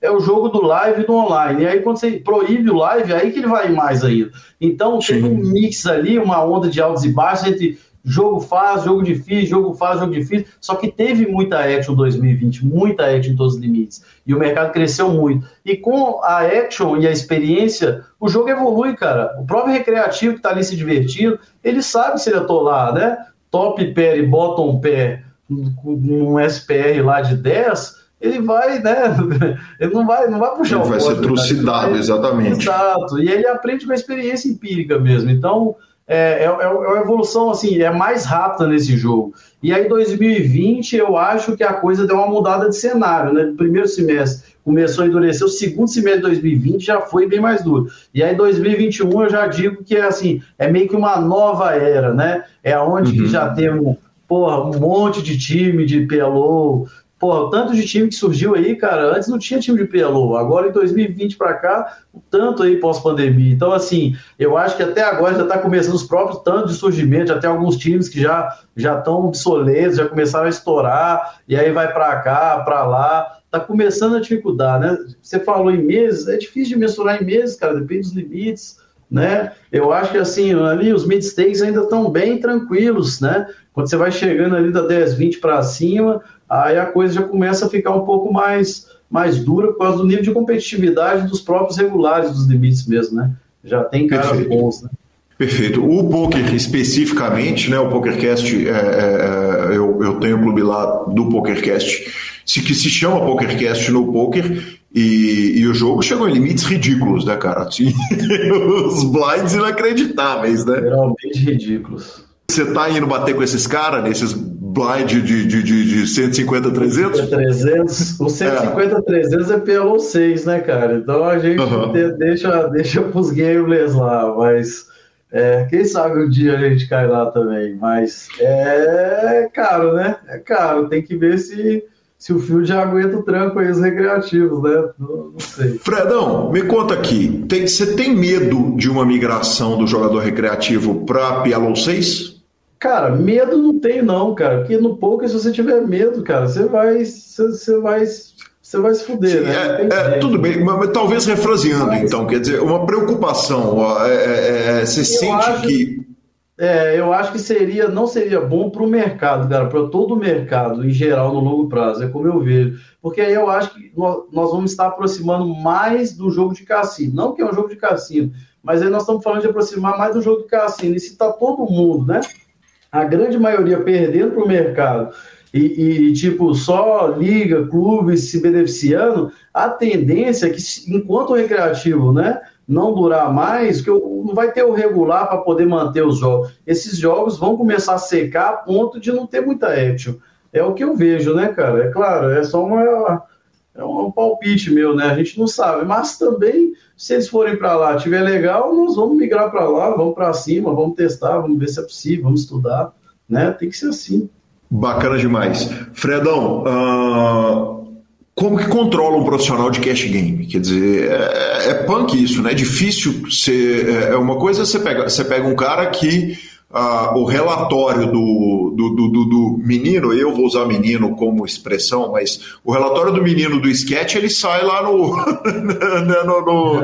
é, é o jogo do live e do online. E aí, quando você proíbe o live, aí que ele vai mais ainda. Então, Sim. tem um mix ali, uma onda de altos e baixos entre jogo fácil, jogo difícil, jogo fácil, jogo difícil. Só que teve muita action 2020, muita action em todos os limites. E o mercado cresceu muito. E com a action e a experiência, o jogo evolui, cara. O próprio recreativo que está ali se divertindo, ele sabe se ele atolar, né? Top pair e bottom pair num SPR lá de 10, ele vai, né? Ele não vai, não vai puxar ele o vai ser trucidado, exatamente. Exato. E ele aprende com a experiência empírica mesmo. Então, é, é, é, uma evolução assim, é mais rápida nesse jogo. E aí, 2020, eu acho que a coisa deu uma mudada de cenário, né? Primeiro semestre começou a endurecer, o segundo semestre de 2020 já foi bem mais duro. E aí, 2021, eu já digo que é assim, é meio que uma nova era, né? É onde uhum. já temos porra, um monte de time de PLO, Pô, o tanto de time que surgiu aí, cara, antes não tinha time de PLO, agora em 2020 para cá, o tanto aí pós-pandemia. Então, assim, eu acho que até agora já está começando os próprios tantos de surgimento, já tem alguns times que já já estão obsoletos, já começaram a estourar, e aí vai para cá, para lá, tá começando a dificuldade, né? Você falou em meses, é difícil de mensurar em meses, cara, depende dos limites, né? Eu acho que assim, ali os mid-stakes ainda estão bem tranquilos, né? Quando você vai chegando ali da 10, 20 para cima, aí a coisa já começa a ficar um pouco mais, mais dura por causa do nível de competitividade dos próprios regulares dos limites mesmo, né? Já tem caras bons, né? Perfeito. O poker especificamente, né? O PokerCast, é, é, é, eu, eu tenho o clube lá do PokerCast, que se chama PokerCast no poker, e, e, o jogo chegou em limites ridículos, né, cara? Os blinds inacreditáveis, né? Realmente ridículos. Você tá indo bater com esses caras, nesses blind de, de, de, de 150, 300? 300. O 150, é. 300 é pelo 6, né, cara? Então a gente uhum. deixa, deixa pros gamers lá, mas é, quem sabe um dia a gente cai lá também. Mas é caro, né? É caro. Tem que ver se se o fio já aguenta o tranco aí, os recreativos, né? Não, não sei. Fredão, me conta aqui, tem, você tem medo de uma migração do jogador recreativo para PLO 6? Cara, medo não tem não, cara, porque no poker se você tiver medo, cara, você vai, você, você vai, você vai se fuder, Sim, né? É, é, tudo bem, mas, mas talvez refraseando, mas... então, quer dizer, uma preocupação, é, é, é, você sente acho... que é, eu acho que seria, não seria bom para o mercado, cara, para todo o mercado em geral no longo prazo, é como eu vejo. Porque aí eu acho que nós vamos estar aproximando mais do jogo de cassino. Não que é um jogo de cassino, mas aí nós estamos falando de aproximar mais do jogo de cassino. E se está todo mundo, né? A grande maioria perdendo para o mercado e, e, tipo, só liga, clubes se beneficiando, a tendência é que, enquanto o recreativo, né? Não durar mais, que não vai ter o regular para poder manter os jogos. Esses jogos vão começar a secar a ponto de não ter muita action. É o que eu vejo, né, cara? É claro, é só uma, é um palpite meu, né? A gente não sabe, mas também, se eles forem para lá, tiver legal, nós vamos migrar para lá, vamos para cima, vamos testar, vamos ver se é possível, vamos estudar, né? Tem que ser assim. Bacana demais. Fredão, uh como que controla um profissional de cash game? Quer dizer, é, é punk isso, né? É difícil ser. É, é uma coisa você pega, você pega um cara que ah, o relatório do, do, do, do, menino, eu vou usar menino como expressão, mas o relatório do menino do sketch ele sai lá no, no, no, no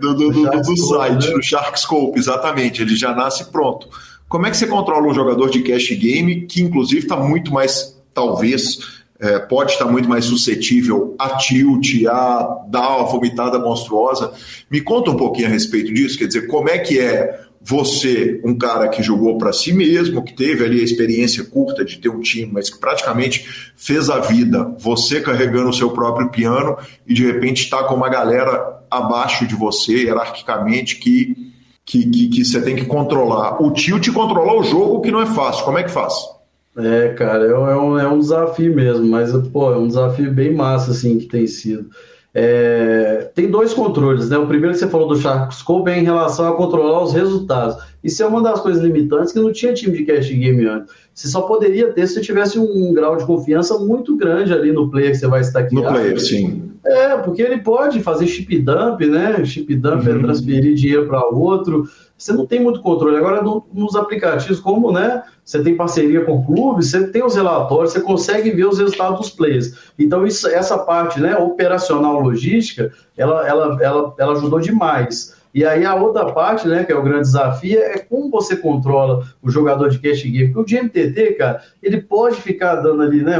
do, do, do, site, né? no Sharkscope, exatamente, ele já nasce pronto. Como é que você controla um jogador de cash game que, inclusive, está muito mais, talvez é, pode estar muito mais suscetível a tilt, a dar uma vomitada monstruosa. Me conta um pouquinho a respeito disso, quer dizer, como é que é você, um cara que jogou para si mesmo, que teve ali a experiência curta de ter um time, mas que praticamente fez a vida, você carregando o seu próprio piano e de repente está com uma galera abaixo de você, hierarquicamente, que, que, que, que você tem que controlar. O tilt controlar o jogo, que não é fácil. Como é que faz? É, cara, é, é, um, é um desafio mesmo, mas pô, é um desafio bem massa, assim, que tem sido. É, tem dois controles, né? O primeiro que você falou do Sharkscope é em relação a controlar os resultados. Isso é uma das coisas limitantes que não tinha time de cash game antes. Você só poderia ter se você tivesse um, um grau de confiança muito grande ali no player que você vai estar aqui. No player, sim. É, porque ele pode fazer chip dump, né? Chip dump é uhum. é transferir dinheiro para outro. Você não tem muito controle. Agora, no, nos aplicativos, como né, você tem parceria com clubes, você tem os relatórios, você consegue ver os resultados dos players. Então, isso, essa parte né, operacional logística, ela, ela, ela, ela ajudou demais. E aí a outra parte, né, que é o grande desafio, é como você controla o jogador de cash game. Porque o GMTT, cara, ele pode ficar dando ali, né,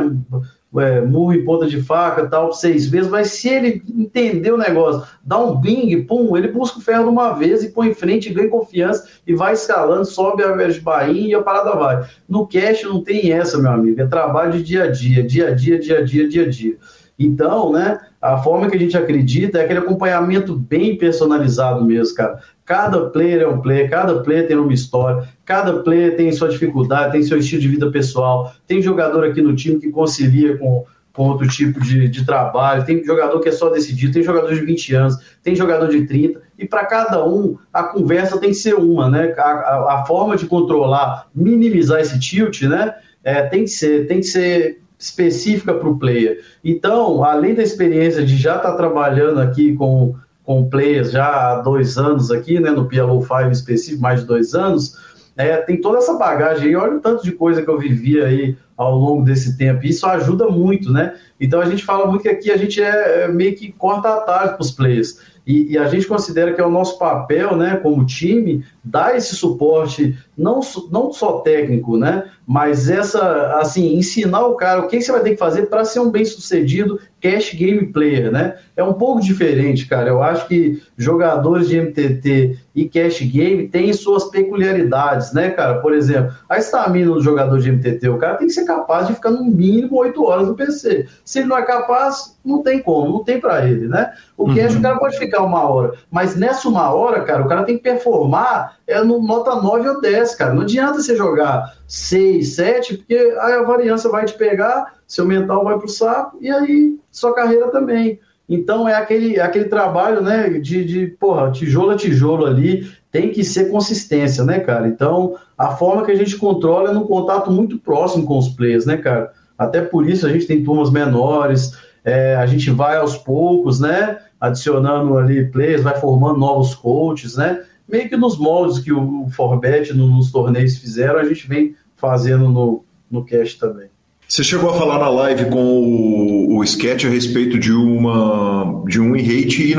é, murro em ponta de faca, tal, seis vezes, mas se ele entender o negócio, dá um bing, pum, ele busca o ferro de uma vez e põe em frente, ganha confiança e vai escalando, sobe a de bainha e a parada vai. No cash não tem essa, meu amigo, é trabalho de dia a dia, dia a dia, dia a dia, dia a dia. Então, né, a forma que a gente acredita é aquele acompanhamento bem personalizado mesmo, cara. Cada player é um player, cada player tem uma história, cada player tem sua dificuldade, tem seu estilo de vida pessoal. Tem jogador aqui no time que concilia com, com outro tipo de, de trabalho, tem jogador que é só decidido, tem jogador de 20 anos, tem jogador de 30, e para cada um a conversa tem que ser uma, né? A, a, a forma de controlar, minimizar esse tilt, né? É, tem que ser, tem que ser específica para o player. Então, além da experiência de já estar tá trabalhando aqui com, com players já há dois anos aqui, né, no PLO 5 específico, mais de dois anos, é, tem toda essa bagagem aí, olha o tanto de coisa que eu vivi aí ao longo desse tempo, isso ajuda muito, né? Então a gente fala muito que aqui a gente é, é meio que corta a tarde para os players. E, e, a gente considera que é o nosso papel, né, como time, dar esse suporte, não, não só técnico, né, mas essa, assim, ensinar o cara o que você vai ter que fazer para ser um bem-sucedido cash game player, né? É um pouco diferente, cara. Eu acho que jogadores de MTT e cash game têm suas peculiaridades, né, cara? Por exemplo, a estamina do jogador de MTT, o cara tem que ser capaz de ficar no mínimo 8 horas no PC. Se ele não é capaz, não tem como, não tem para ele, né? O cash uhum. o cara pode ficar uma hora, mas nessa uma hora, cara, o cara tem que performar é no nota 9 ou 10, cara. Não adianta você jogar 6, 7, porque aí a variância vai te pegar, seu mental vai pro saco e aí sua carreira também. Então é aquele, aquele trabalho, né, de, de, porra, tijolo a tijolo ali, tem que ser consistência, né, cara? Então, a forma que a gente controla é num contato muito próximo com os players, né, cara? Até por isso a gente tem turmas menores, é, a gente vai aos poucos, né, adicionando ali players, vai formando novos coaches, né? Meio que nos moldes que o Forbet nos torneios fizeram, a gente vem fazendo no, no cast também. Você chegou a falar na live com o, o Sketch a respeito de uma de um rate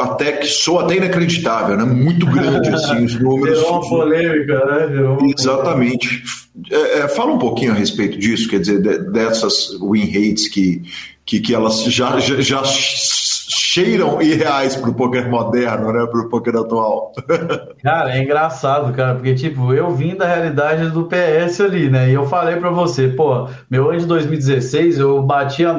até que sou até inacreditável, né? Muito grande assim os números. Virou uma polêmica, né? Virou uma Exatamente. É, é, fala um pouquinho a respeito disso, quer dizer, de, dessas win rates que, que, que elas já, já, já cheiram irreais pro poker moderno, né? Pro poker atual. Cara, é engraçado, cara, porque, tipo, eu vim da realidade do PS ali, né? E eu falei para você, pô, meu ano de 2016, eu batia,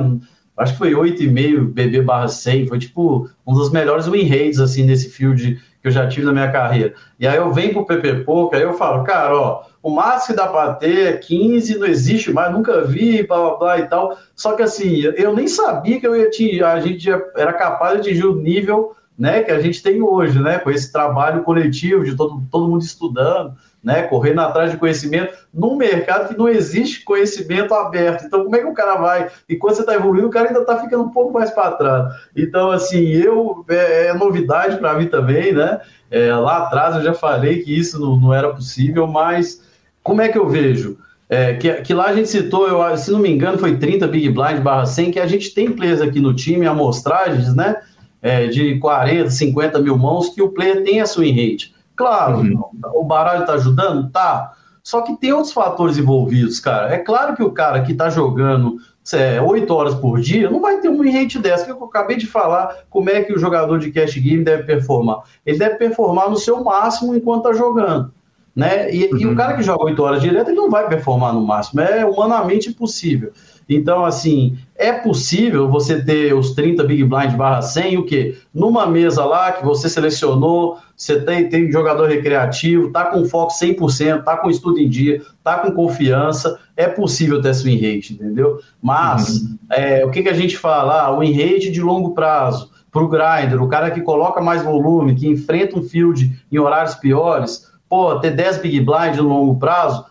acho que foi 8,5 BB barra 100, foi, tipo, um dos melhores win rates, assim, nesse field que eu já tive na minha carreira. E aí eu venho pro PP Poker, aí eu falo, cara, ó, o máximo que dá para ter é 15, não existe mais, nunca vi, blá blá blá e tal. Só que assim, eu nem sabia que eu ia atingir, a gente era capaz de atingir o nível né, que a gente tem hoje, né, com esse trabalho coletivo de todo, todo mundo estudando, né, correndo atrás de conhecimento, num mercado que não existe conhecimento aberto. Então, como é que o cara vai? E quando você está evoluindo, o cara ainda está ficando um pouco mais para trás. Então, assim, eu é, é novidade para mim também, né? É, lá atrás eu já falei que isso não, não era possível, mas como é que eu vejo? É, que, que, lá a gente citou, eu, se não me engano, foi 30 Big Blind barra 100, que a gente tem players aqui no time, amostragens, né? É, de 40, 50 mil mãos, que o player tem a swing rate. Claro, uhum. o baralho tá ajudando? Tá. Só que tem outros fatores envolvidos, cara. É claro que o cara que tá jogando é, 8 horas por dia não vai ter um rate dessa, que eu acabei de falar como é que o jogador de cash game deve performar. Ele deve performar no seu máximo enquanto tá jogando. Né? E, uhum. e, o cara que joga 8 horas direto, ele não vai performar no máximo, é humanamente impossível. Então, assim, é possível você ter os 30 Big Blind barra 100, o quê? Numa mesa lá que você selecionou, você tem, tem jogador recreativo, tá com foco 100%, tá com estudo em dia, tá com confiança, é possível ter esse win rate, entendeu? Mas, uhum. é, o que, que a gente fala? Ah, win rate de longo prazo, para o grinder, o cara que coloca mais volume, que enfrenta um field em horários piores, pô, ter 10 big blind no longo prazo,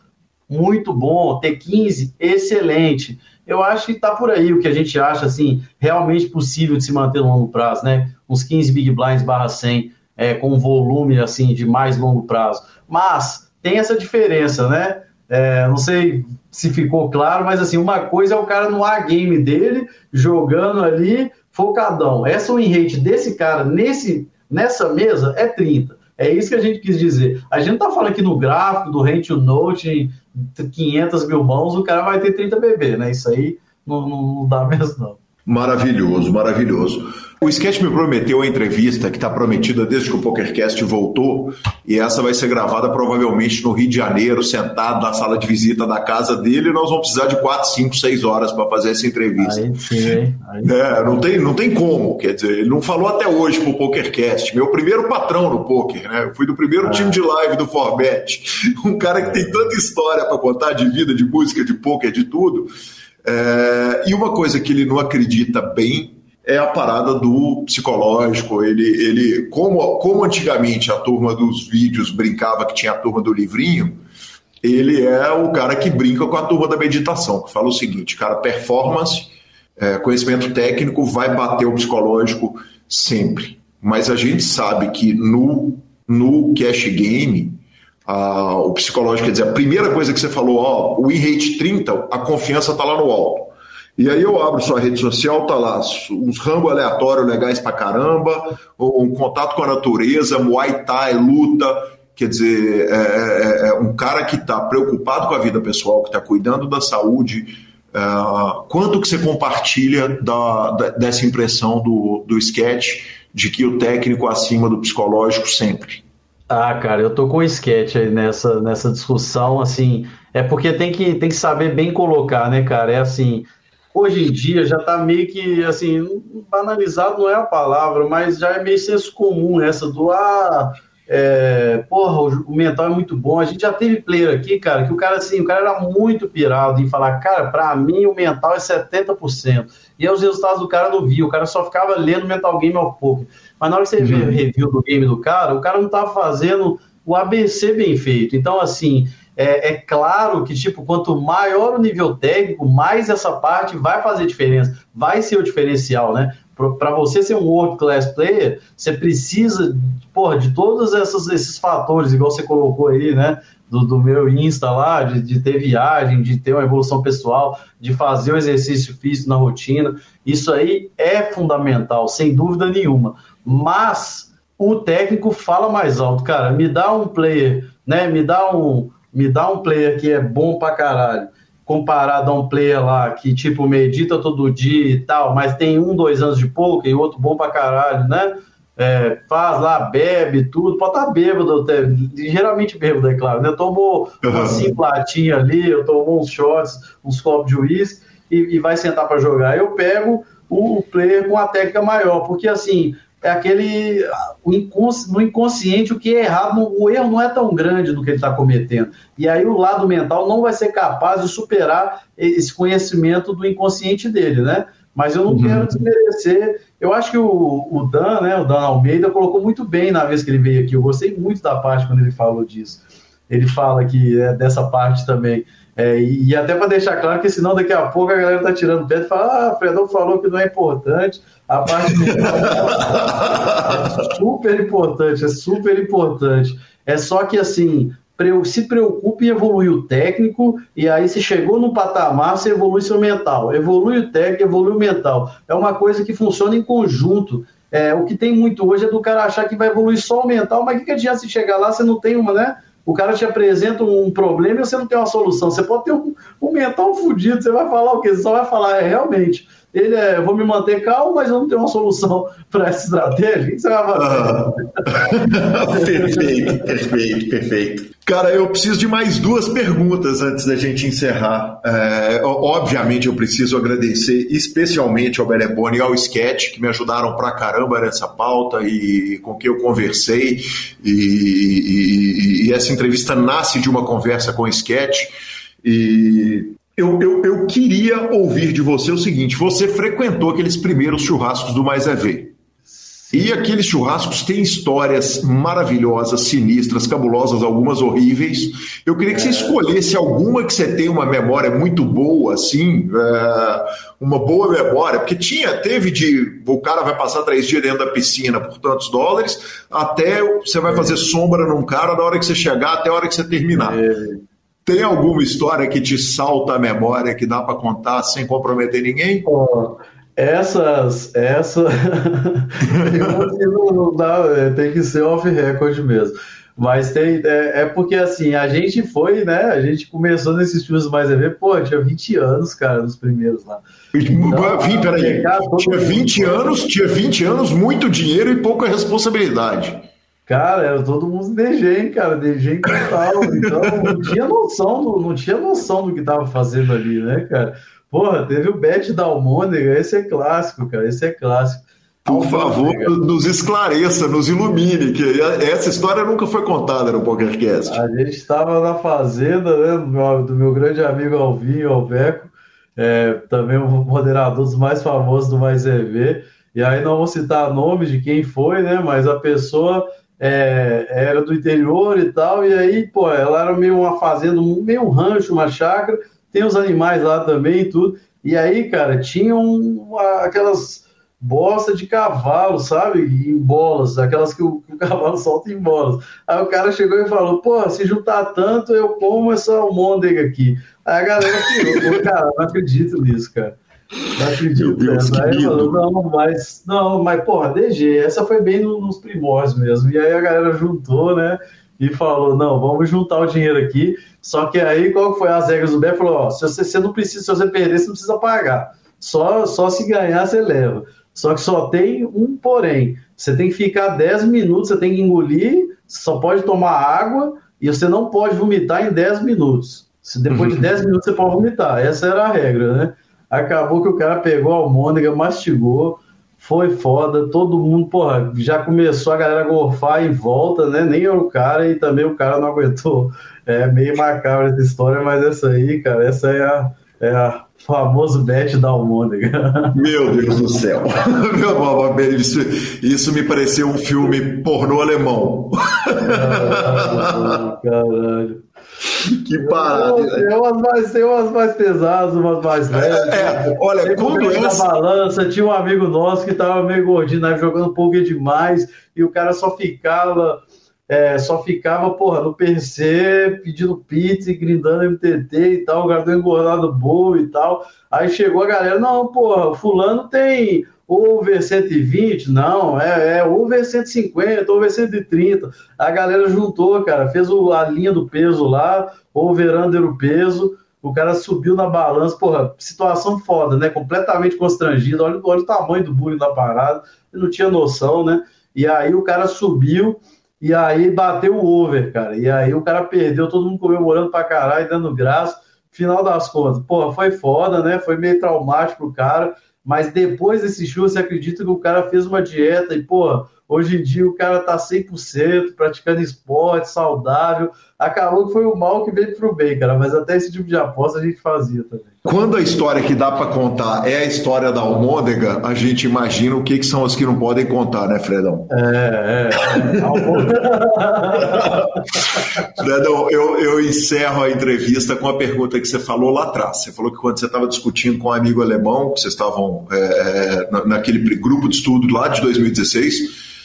muito bom. Ter 15, excelente. Eu acho que está por aí o que a gente acha, assim, realmente possível de se manter no longo prazo, né? Uns 15 big blinds barra 100, é, com volume, assim, de mais longo prazo. Mas tem essa diferença, né? É, não sei se ficou claro, mas assim, uma coisa é o cara no A-game dele, jogando ali, focadão. Essa win rate desse cara nesse, nessa mesa é 30. É isso que a gente quis dizer. A gente tá falando aqui no gráfico do Rent to Note, 500 mil mãos, o cara vai ter 30 BB, né? Isso aí não, não, não dá mesmo, não. Maravilhoso, maravilhoso. O Sketch me prometeu a entrevista que está prometida desde que o PokerCast voltou, e essa vai ser gravada provavelmente no Rio de Janeiro, sentado na sala de visita da casa dele, e nós vamos precisar de 4, 5, 6 horas para fazer essa entrevista. Aí sim, Aí... É, não tem, não tem como, quer dizer, ele não falou até hoje pro PokerCast, meu primeiro patrão no poker, né? Eu fui do primeiro ah. time de live do Forbet, um cara que tem tanta história para contar de vida, de música, de poker, de tudo. É, e uma coisa que ele não acredita bem é a parada do psicológico. Ele, ele como, como antigamente a turma dos vídeos brincava que tinha a turma do livrinho, ele é o cara que brinca com a turma da meditação, que fala o seguinte, cara, performance, é, conhecimento técnico vai bater o psicológico sempre. Mas a gente sabe que no, no cash game, a, o psicológico, quer dizer, a primeira coisa que você falou, ó, o e-rate 30, a confiança está lá no alto. E aí eu abro sua rede social, tá lá uns rangos aleatórios legais pra caramba, um contato com a natureza, Muay Thai, luta, quer dizer, é, é, é um cara que está preocupado com a vida pessoal, que está cuidando da saúde. É, quanto que você compartilha da, da, dessa impressão do, do sketch de que o técnico acima do psicológico sempre? Ah, cara, eu tô com o sketch aí nessa, nessa discussão, assim, é porque tem que, tem que saber bem colocar, né, cara? É assim, hoje em dia já está meio que, assim, banalizado não é a palavra, mas já é meio senso comum essa do, ah, é, porra, o mental é muito bom. A gente já teve player aqui, cara, que o cara, assim, o cara era muito pirado em falar, cara, para mim o mental é 70%. E aí os resultados do cara não via, o cara só ficava lendo Mental Game ao pouco. Mas na hora que você uhum. vê o review do game do cara, o cara não estava fazendo o ABC bem feito. Então, assim, é, é, claro que, tipo, quanto maior o nível técnico, mais essa parte vai fazer diferença, vai ser o diferencial, né? Para você ser um world class player, você precisa, porra, de todos esses, esses fatores, igual você colocou aí, né? Do, do meu Insta lá, de, de ter viagem, de ter uma evolução pessoal, de fazer o exercício físico na rotina. Isso aí é fundamental, sem dúvida nenhuma. Mas o técnico fala mais alto, cara. Me dá um player, né? Me dá um, me dá um player que é bom pra caralho, comparado a um player lá que, tipo, medita todo dia e tal, mas tem um, dois anos de pouco e outro bom pra caralho, né? É, faz lá, bebe tudo, pode estar tá bêbado, até, geralmente bêbado, é claro, né? Tomou uhum. uma cinco latinhas ali, eu tomou uns shots, uns copos de uísque e, e vai sentar para jogar. Eu pego o player com a técnica maior, porque assim, é aquele o inconsci, no inconsciente o que é errado, o erro não é tão grande do que ele está cometendo. E aí o lado mental não vai ser capaz de superar esse conhecimento do inconsciente dele, né? Mas eu não uhum. quero desmerecer. Eu acho que o, o Dan, né, o Dan Almeida, colocou muito bem na vez que ele veio aqui. Eu gostei muito da parte quando ele falou disso. Ele fala que é dessa parte também. É, e até para deixar claro que senão daqui a pouco a galera tá tirando pé e fala, ah, Fredão falou que não é importante, a parte mental é super importante, é super importante. É só que assim, se preocupe em evoluir o técnico, e aí se chegou no patamar, você evolui seu mental. Evolui o técnico, evolui o mental. É uma coisa que funciona em conjunto. É, o que tem muito hoje é do cara achar que vai evoluir só o mental, mas o que, que adianta se chegar lá, você não tem uma, né? O cara te apresenta um problema e você não tem uma solução. Você pode ter um, um mental fudido, você vai falar o quê? Você só vai falar, é, realmente, ele é, eu vou me manter calmo, mas eu não tenho uma solução para essa estratégia. O que você vai fazer? Ah, perfeito, perfeito, perfeito. Cara, eu preciso de mais duas perguntas antes da gente encerrar. É, obviamente, eu preciso agradecer especialmente ao Belebone e ao Sketch, que me ajudaram pra caramba nessa pauta e com quem eu conversei. E, e, e essa entrevista nasce de uma conversa com o Sketch. E eu, eu, eu, queria ouvir de você o seguinte: você frequentou aqueles primeiros churrascos do Mais é Ver. E aqueles churrascos têm histórias maravilhosas, sinistras, cabulosas, algumas horríveis. Eu queria que você é. escolhesse alguma que você tem uma memória muito boa, assim, é, uma boa memória, porque tinha, teve de o cara vai passar três dias dentro da piscina por tantos dólares, até você vai fazer sombra num cara da hora que você chegar até a hora que você terminar. Tem alguma história que te salta a memória que dá para contar sem comprometer ninguém? Oh, essas, essa não, não dá, é, tem que ser off record mesmo. Mas tem, é, é, porque assim, a gente foi, né? A gente começou nesses filmes mais EV, pô, tinha 20 anos, cara, nos primeiros lá. Então, Vim, peraí, tinha 20 anos, tinha 20 anos, muito dinheiro e pouca responsabilidade. Cara, era todo mundo DG, hein, cara, DG total. Então não tinha noção do, não tinha noção do que tava fazendo ali, né, cara? Porra, teve o Bet da Almôndega, esse é clássico, cara, esse é clássico. Por favor, nos esclareça, nos ilumine, que essa história nunca foi contada no PokerCast. A gente estava na fazenda né, do, meu, do meu grande amigo Alvinho Alveco, é, também um moderador dos mais famosos do Mais EV, e aí não vou citar nome de quem foi, né, mas a pessoa é, era do interior e tal, e aí, pô, ela era meio uma fazenda, meio um rancho, uma chácara, tem os animais lá também e tudo. E aí, cara, tinham aquelas bosta de cavalo, sabe? Em bolas, aquelas que o, que o, cavalo solta em bolas. Aí o cara chegou e falou: pô, se juntar tanto, eu como essa almôndega aqui. Aí a galera tirou, cara, não acredito nisso, cara. Não acredito. Deus, aí falou, não, mas, não, mas, porra, DG, essa foi bem nos primórdios mesmo. E aí a galera juntou, né? E falou, não, vamos juntar o dinheiro aqui. Só que aí, qual foi as regras do BEF? Falou, ó, se você, você não precisa, se você perder, você não precisa pagar. Só, só se ganhar, você leva. Só que só tem um porém. Você tem que ficar 10 minutos, você tem que engolir, só pode tomar água e você não pode vomitar em 10 minutos. Se depois de 10 minutos você pode vomitar. Essa era a regra, né? Acabou que o cara pegou a almôndega, mastigou, foi foda, todo mundo, porra, já começou a galera a gorfar em volta, né? Nem era o cara e também o cara não aguentou. É meio macabra essa história, mas essa aí, cara, essa é a, é a famoso bet da almôndega. Meu Deus do céu. Isso, isso me pareceu um filme pornô alemão. Caralho. caralho. Que parada. Tem umas, mais, tem umas mais pesadas, umas mais leves. É, olha, quando essa... na balança, tinha um amigo nosso que tava meio gordinho, né, jogando poker demais, e o cara só ficava é, só ficava, porra, no PC pedindo pizza e grindando MTT e tal, o cara deu engordado boa e tal. Aí chegou a galera, não, porra, fulano tem over 120, não, é, é over 150, over 130. A galera juntou, cara, fez o, a linha do peso lá, over under o peso, o cara subiu na balança, porra, situação foda, né? Completamente constrangido, olha, olha o tamanho do bullying da parada, não tinha noção, né? E aí o cara subiu e aí bateu o over, cara. E aí o cara perdeu, todo mundo comemorando pra caralho, dando graça. Final das contas, porra, foi foda, né? Foi meio traumático o cara. Mas depois desse show, você acredita que o cara fez uma dieta e, porra, Hoje em dia o cara tá 100% praticando esporte, saudável. Acabou que foi o mal que veio pro bem, cara. Mas até esse tipo de aposta a gente fazia também. Quando a história que dá para contar é a história da almôndega, a gente imagina o que, que são as que não podem contar, né, Fredão? É, é. é. Fredão, eu, eu encerro a entrevista com a pergunta que você falou lá atrás. Você falou que quando você estava discutindo com um amigo alemão, que vocês estavam é, é naquele grupo de estudo lá de 2016 é,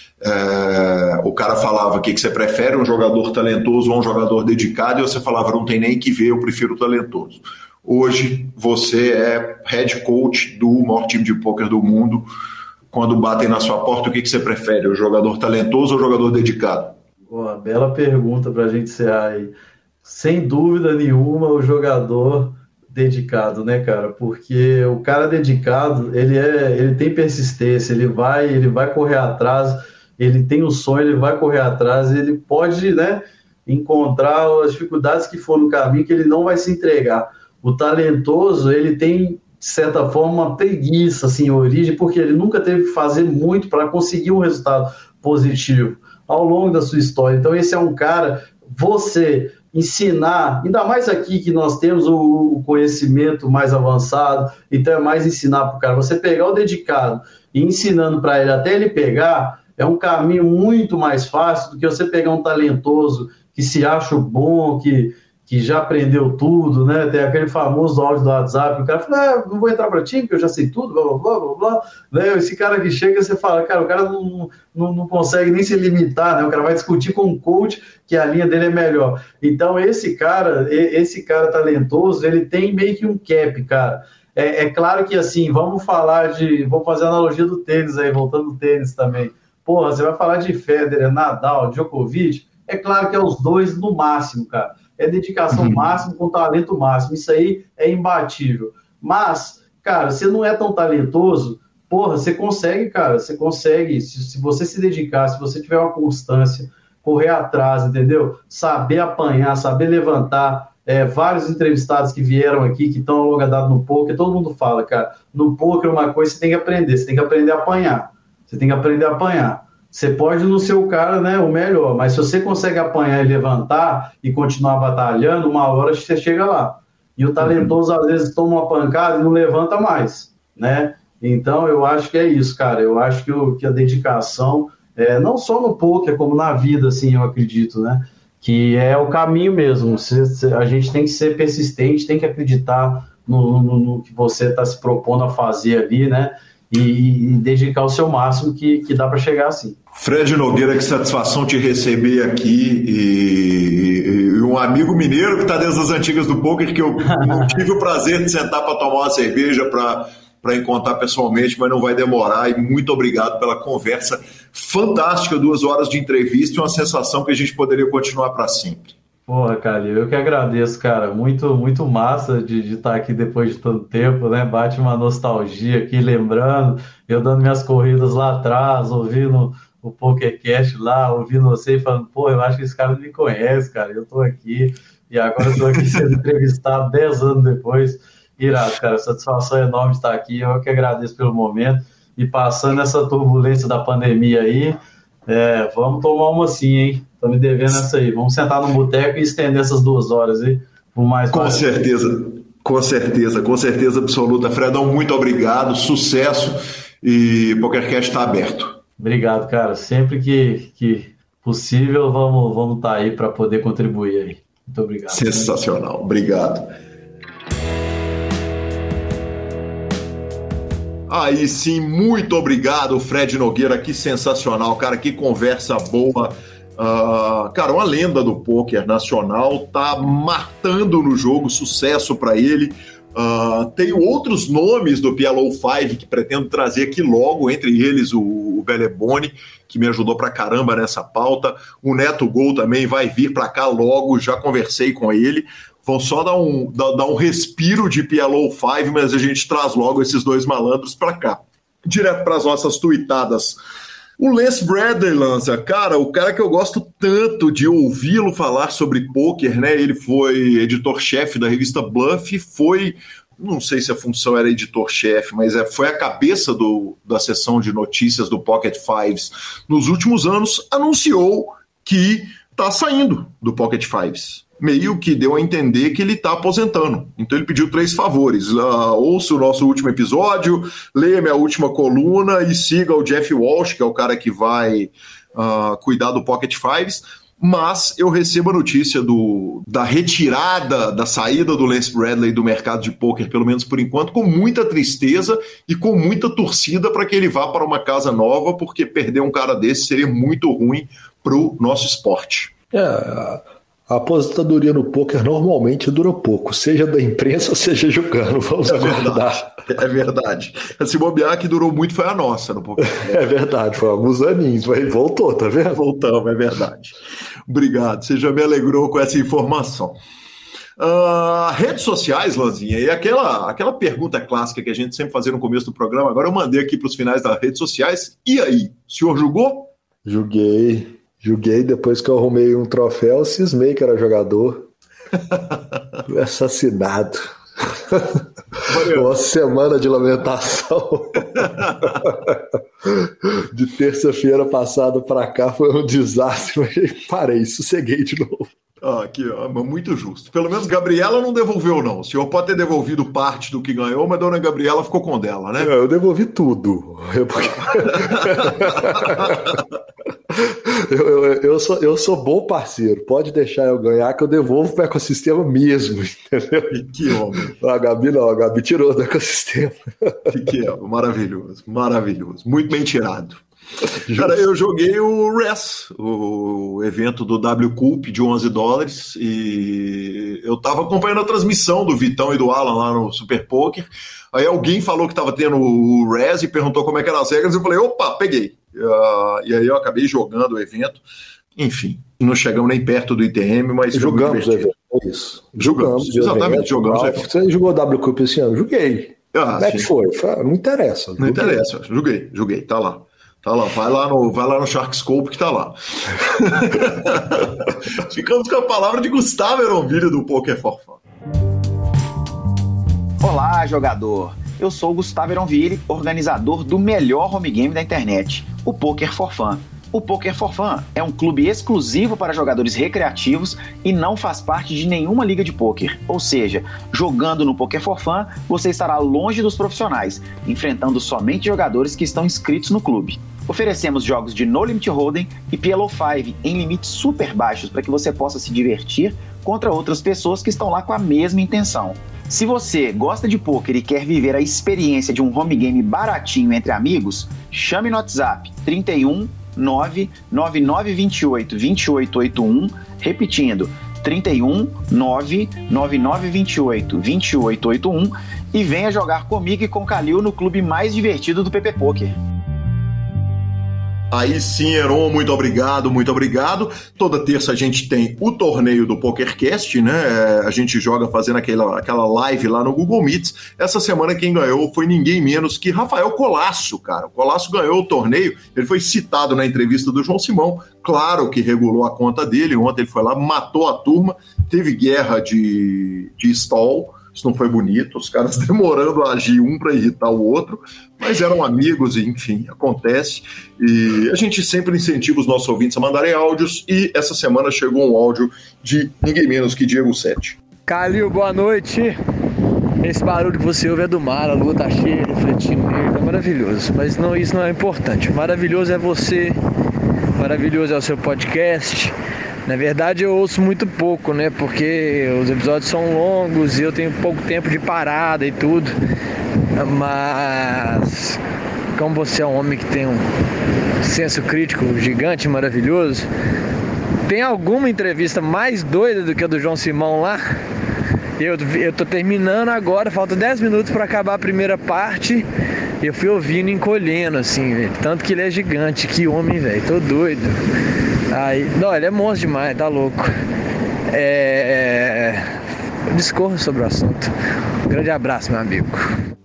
o cara falava que, que você prefere, um jogador talentoso ou um jogador dedicado, e você falava, não tem nem que ver, eu prefiro talentoso. Hoje você é head coach do maior time de pôquer do mundo. Quando batem na sua porta, o que, que você prefere, o jogador talentoso ou o jogador dedicado? Boa, bela pergunta para a gente ser aí. Sem dúvida nenhuma, o jogador dedicado, né, cara? Porque o cara dedicado, ele é, ele tem persistência, ele vai, ele vai correr atrás ele tem o sonho, ele vai correr atrás, ele pode né, encontrar as dificuldades que for no caminho, que ele não vai se entregar. O talentoso, ele tem, de certa forma, uma preguiça, assim, origem, porque ele nunca teve que fazer muito para conseguir um resultado positivo ao longo da sua história. Então, esse é um cara, você ensinar, ainda mais aqui que nós temos o, conhecimento mais avançado, então é mais ensinar para o cara. Você pegar o dedicado e ensinando para ele até ele pegar, é um caminho muito mais fácil do que você pegar um talentoso que se acha bom, que que já aprendeu tudo, né? Tem aquele famoso áudio do WhatsApp, o cara fala, ah, não vou entrar para time, porque eu já sei tudo, blá, blá, blá, blá, blá. Né? Esse cara que chega, você fala, cara, o cara não, não, não consegue nem se limitar, né? O cara vai discutir com um coach que a linha dele é melhor. Então, esse cara, esse cara talentoso, ele tem meio que um cap, cara. É, é claro que, assim, vamos falar de... Vamos fazer a analogia do tênis aí, voltando do tênis também. Porra, você vai falar de Federer, Nadal, Djokovic, é claro que é os dois no máximo, cara é dedicação uhum. máxima com talento máximo. Isso aí é imbatível. Mas, cara, você não é tão talentoso, porra, você consegue, cara, você consegue. Se, se você se dedicar, se você tiver uma constância, correr atrás, entendeu? Saber apanhar, saber levantar. É, vários entrevistados que vieram aqui, que estão longa data no poker, todo mundo fala, cara, no poker uma coisa você tem que aprender, você tem que aprender a apanhar. Você tem que aprender a apanhar. Você pode não ser o cara, né, o melhor, mas se você consegue apanhar e levantar e continuar batalhando, uma hora você chega lá. E o talentoso às vezes toma uma pancada e não levanta mais, né? Então eu acho que é isso, cara. Eu acho que, o, que a dedicação, é, não só no poker, como na vida, assim, eu acredito, né? Que é o caminho mesmo. a gente tem que ser persistente, tem que acreditar no, no, no que você está se propondo a fazer ali, né? E, dedicar o seu máximo que, que dá para chegar assim. Fred Nogueira, que satisfação te receber aqui e, e um amigo mineiro que está desde as antigas do poker que eu tive o prazer de sentar para tomar uma cerveja para para encontrar pessoalmente, mas não vai demorar. E muito obrigado pela conversa fantástica, duas horas de entrevista e uma sensação que a gente poderia continuar para sempre. Porra, Calil, eu que agradeço, cara. Muito, muito massa de, estar aqui depois de tanto tempo, né? Bate uma nostalgia aqui, lembrando, eu dando minhas corridas lá atrás, ouvindo o PokerCast lá, ouvindo você e falando, pô, eu acho que esse cara não me conhece, cara, eu tô aqui, e agora tô aqui sendo entrevistado 10 anos depois. Irado, cara, satisfação enorme estar aqui, eu que agradeço pelo momento, e passando essa turbulência da pandemia aí, é, vamos tomar uma sim, hein? Tô me devendo essa aí. Vamos sentar no boteco e estender essas duas horas aí, por mais Com certeza, com certeza, com certeza absoluta. Fredão, muito obrigado, sucesso, e PokerCast está aberto. Obrigado, cara. Sempre que, que possível, vamos vamos estar tá aí para poder contribuir aí. Muito obrigado. Sensacional. Obrigado. Aí sim, muito obrigado, Fred Nogueira. Que sensacional, cara. Que conversa boa. Uh, cara, uma lenda do poker nacional, tá matando no jogo, sucesso para ele. Uh, tenho outros nomes do PLO 5 que pretendo trazer aqui logo, entre eles o, o Beleboni, que me ajudou pra caramba nessa pauta. O Neto Gol também vai vir para cá logo, já conversei com ele. Vão só dar um, dar, dar um respiro de PLO 5, mas a gente traz logo esses dois malandros para cá. Direto para as nossas tuitadas. O Les Bradley, Lanza, cara, o cara que eu gosto tanto de ouvi-lo falar sobre poker, né? Ele foi editor-chefe da revista Bluff, foi, não sei se a função era editor-chefe, mas é, foi a cabeça do, da seção de notícias do Pocket Fives nos últimos anos, anunciou que tá saindo do Pocket Fives meio que deu a entender que ele está aposentando. Então ele pediu três favores: uh, ouça o nosso último episódio, leia minha última coluna e siga o Jeff Walsh, que é o cara que vai uh, cuidar do Pocket Fives. Mas eu recebo a notícia do, da retirada, da saída do Lance Bradley do mercado de poker, pelo menos por enquanto, com muita tristeza e com muita torcida para que ele vá para uma casa nova, porque perder um cara desse seria muito ruim para o nosso esporte. É, a aposentadoria no poker normalmente dura pouco, seja da imprensa, seja jogando. Vamos é Verdade, é verdade. Se bobear que durou muito foi a nossa no poker. É verdade, foi alguns aninhos, mas voltou, tá vendo? Voltamos, é verdade. Obrigado, você já me alegrou com essa informação. Uh, redes sociais, Lanzinha, e aquela, aquela pergunta clássica que a gente sempre fazia no começo do programa, agora eu mandei aqui para os finais das redes sociais. E aí, o senhor julgou? Julguei. Joguei depois que eu arrumei um troféu, cismei que era jogador. Fui assassinado. Uma semana de lamentação. de terça-feira passada para cá foi um desastre, mas parei, sosseguei de novo. Ah, aqui, ó, muito justo. Pelo menos Gabriela não devolveu, não. O senhor pode ter devolvido parte do que ganhou, mas dona Gabriela ficou com dela, né? Eu devolvi tudo. Eu, eu, eu, sou, eu sou bom parceiro. Pode deixar eu ganhar que eu devolvo para o ecossistema mesmo, entendeu? Que homem. A Gabi não, a Gabi tirou do ecossistema. Que, que é, maravilhoso, maravilhoso. Muito bem tirado. Cara, eu joguei o RES, o evento do W Cup de 11 dólares, e eu tava acompanhando a transmissão do Vitão e do Alan lá no Super Poker. Aí alguém falou que tava tendo o RES e perguntou como é que eram as regras, eu falei, opa, peguei. Uh, e aí eu acabei jogando o evento. Enfim, não chegamos nem perto do ITM, mas jogamos o evento. É isso. Jogamos, jogamos exatamente, evento, jogamos. Ah, você jogou W Cup esse ano? Joguei. Ah, Como é que foi? Não interessa. Não interessa, joguei, joguei, tá lá. Tá lá, vai lá no, vai lá no Sharkscope que tá lá. Ficamos com a palavra de Gustavo Eronvilho do Poker for Fun. Olá, jogador. Eu sou o Gustavo Eronville, organizador do melhor home game da internet, o Poker for Fun. O Poker for Fun é um clube exclusivo para jogadores recreativos e não faz parte de nenhuma liga de poker. Ou seja, jogando no Poker for Fun, você estará longe dos profissionais, enfrentando somente jogadores que estão inscritos no clube. Oferecemos jogos de No Limit Hold'em e PLO 5 em limites super baixos para que você possa se divertir contra outras pessoas que estão lá com a mesma intenção. Se você gosta de poker e quer viver a experiência de um home game baratinho entre amigos, chame no WhatsApp 31 99928 2881, repetindo 31 99928 2881 e venha jogar comigo e com Calil no clube mais divertido do PP Poker. Aí sim, Heron, muito obrigado, muito obrigado. Toda terça a gente tem o torneio do PokerCast, né? A gente joga fazendo aquela, aquela live lá no Google Meets. Essa semana quem ganhou foi ninguém menos que Rafael Colasso, cara. O Colasso ganhou o torneio, ele foi citado na entrevista do João Simão. Claro que regulou a conta dele. Ontem ele foi lá, matou a turma, teve guerra de, de stall isso não foi bonito, os caras demorando a agir um para irritar o outro, mas eram amigos e, enfim, acontece. E a gente sempre incentiva os nossos ouvintes a mandarem áudios, e essa semana chegou um áudio de ninguém menos que Diego Sete. Calil, boa noite. Esse barulho que você ouve é do mar, a lua tá cheia, refletindo nele, é maravilhoso. Mas não, isso não é importante. Maravilhoso é você, maravilhoso é o seu podcast, na verdade eu ouço muito pouco, né? Porque os episódios são longos e eu tenho pouco tempo de parada e tudo. Mas como você é um homem que tem um senso crítico gigante, maravilhoso, tem alguma entrevista mais doida do que a do João Simão lá? Eu, eu tô terminando agora, falta 10 minutos para acabar a primeira parte. Eu fui ouvindo encolhendo, assim. Tanto que ele é gigante, que homem, velho. Tô doido. Aí, não, ele é monstro demais, tá louco. É. Discorra sobre o assunto. Um grande abraço, meu amigo.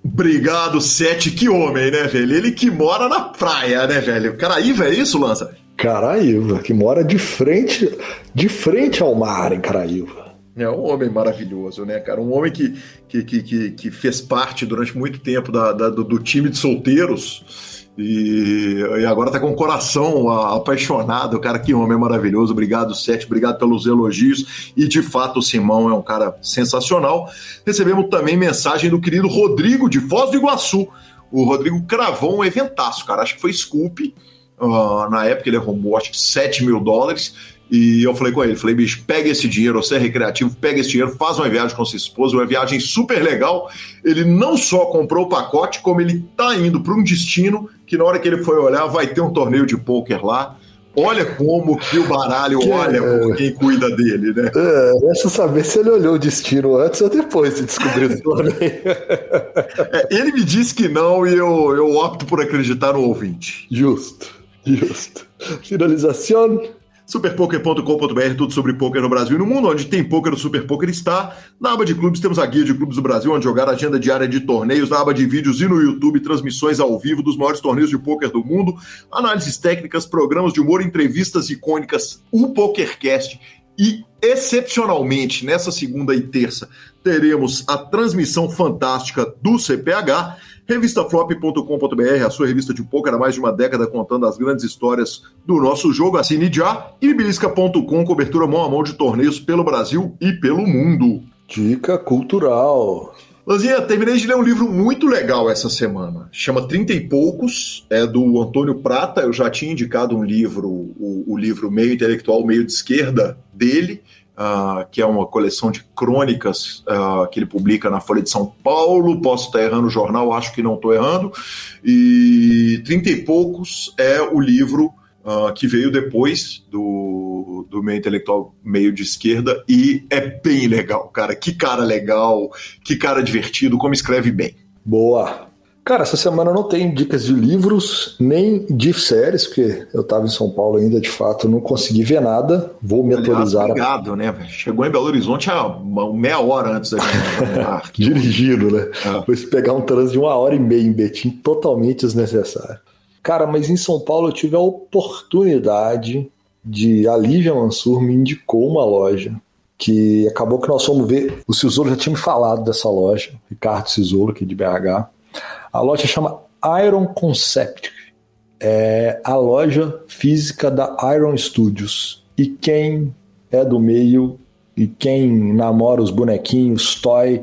Obrigado, Sete. Que homem, né, velho? Ele que mora na praia, né, velho? Caraíva, é isso, Lança? Caraíva, que mora de frente, de frente ao mar em Caraíva. É um homem maravilhoso, né, cara? Um homem que, que, que, que fez parte durante muito tempo da, da do, do time de solteiros e, e agora tá com o coração apaixonado, cara, que homem maravilhoso. Obrigado, Sete, obrigado pelos elogios. E de fato, o Simão é um cara sensacional. Recebemos também mensagem do querido Rodrigo de Foz do Iguaçu. O Rodrigo cravou um eventaço, cara. Acho que foi Scoop. Uh, na época ele arrumou acho que 7 mil dólares. E eu falei com ele, falei, bicho, pega esse dinheiro, você é recreativo, pega esse dinheiro, faz uma viagem com sua esposa, uma viagem super legal. Ele não só comprou o pacote, como ele tá indo para um destino que na hora que ele foi olhar, vai ter um torneio de pôquer lá. Olha como que o baralho que olha é... por quem cuida dele, né? É, resta saber se ele olhou o destino antes ou depois de descobrir o torneio. É, ele me disse que não e eu, eu opto por acreditar no ouvinte. Justo, justo. Finalização superpoker.com.br, tudo sobre poker no Brasil e no mundo, onde tem poker, o Super Poker está. Na aba de clubes temos a guia de clubes do Brasil, onde jogar agenda diária de torneios, na aba de vídeos e no YouTube, transmissões ao vivo dos maiores torneios de poker do mundo, análises técnicas, programas de humor, entrevistas icônicas, o PokerCast E excepcionalmente, nessa segunda e terça, teremos a transmissão fantástica do CPH. Revistaflop.com.br, a sua revista de poker há mais de uma década contando as grandes histórias do nosso jogo. Assine já. E Bilisca.com, cobertura mão a mão de torneios pelo Brasil e pelo mundo. Dica cultural. Lanzinha, terminei de ler um livro muito legal essa semana. Chama Trinta e Poucos, é do Antônio Prata. Eu já tinha indicado um livro, o, o livro Meio Intelectual, Meio de Esquerda dele, uh, que é uma coleção de crônicas uh, que ele publica na Folha de São Paulo. Posso estar errando o jornal, acho que não estou errando. E Trinta e Poucos é o livro uh, que veio depois do, do meio intelectual meio de esquerda e é bem legal, cara. Que cara legal, que cara divertido, como escreve bem. Boa. Cara, essa semana não tem dicas de livros nem de séries, porque eu estava em São Paulo ainda, de fato, não consegui ver nada. Vou me Aliás, atualizar. Obrigado, né? Chegou em Belo Horizonte há uma meia hora antes da gente. Dirigindo, né? É. Foi pegar um trânsito de uma hora e meia em Betim, totalmente desnecessário. Cara, mas em São Paulo eu tive a oportunidade de. A Lívia Mansur me indicou uma loja que acabou que nós fomos ver. O Cisolo já tinha me falado dessa loja, Ricardo Cisolo, aqui de BH. A loja chama Iron Concept. É a loja física da Iron Studios. E quem é do meio e quem namora os bonequinhos, toy,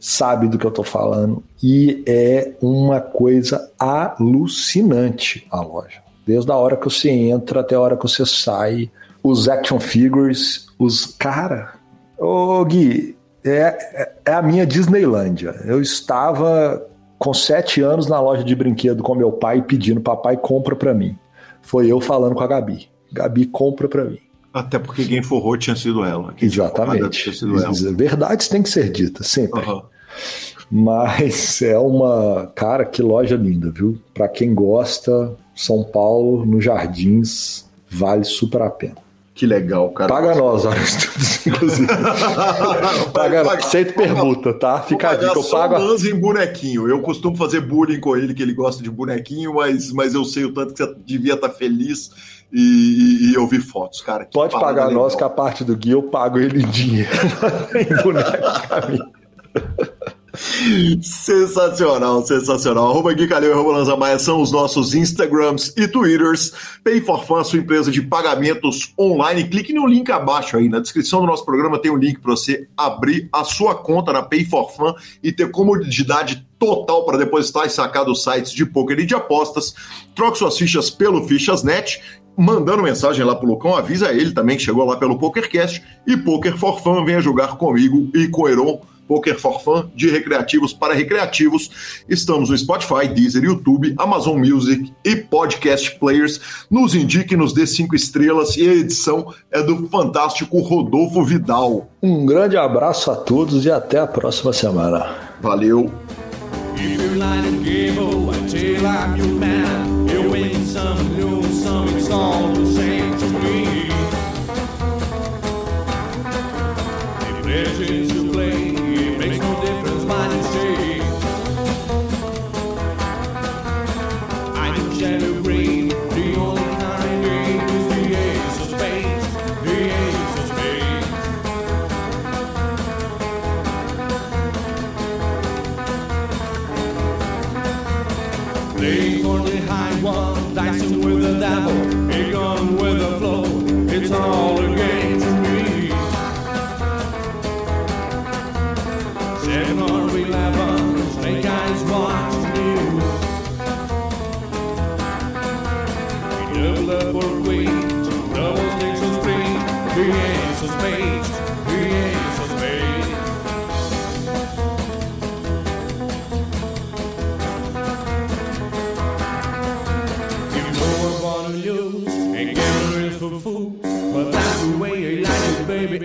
sabe do que eu estou falando. E é uma coisa alucinante a loja. Desde a hora que você entra até a hora que você sai, os action figures, os. Cara, ô Gui, é, é a minha Disneylândia. Eu estava com sete anos na loja de brinquedo com meu pai pedindo: papai, compra para mim. Foi eu falando com a Gabi: Gabi, compra para mim. Até porque quem forrou tinha sido ela. Quem Exatamente. Sido ela. Verdades têm que ser ditas, sempre. Uhum. Mas é uma. Cara, que loja linda, viu? Para quem gosta, São Paulo, no Jardins, vale super a pena. Que legal, cara. Paga nós, Estudos, inclusive. paga, paga, aceito permuta, tá? Fica a dica. Eu pago. Só em bonequinho. Eu costumo fazer bullying com ele, que ele gosta de bonequinho, mas, mas eu sei o tanto que você devia estar feliz e, e, e eu vi fotos, cara. Pode pagar legal. nós, que a parte do guia eu pago ele em dinheiro. em boneco pra mim. Sensacional, sensacional. Arroba Gui Calil e arroba Lanza Maia são os nossos Instagrams e Twitters. Pay for Fun, sua empresa de pagamentos online. Clique no link abaixo aí. Na descrição do nosso programa tem um link para você abrir a sua conta na Pay for Fun e ter comodidade total para depositar e sacar dos sites de poker e de apostas. Troque suas fichas pelo Fichas.net mandando mensagem lá pro Lucão, avisa ele também que chegou lá pelo PokerCast e Poker for Fun, venha jogar comigo e com o Heron Poker for Fun, de recreativos para recreativos. Estamos no Spotify, Deezer, YouTube, Amazon Music e Podcast Players. Nos indique, nos dê cinco estrelas e a edição é do fantástico Rodolfo Vidal. Um grande abraço a todos e até a próxima semana. Valeu!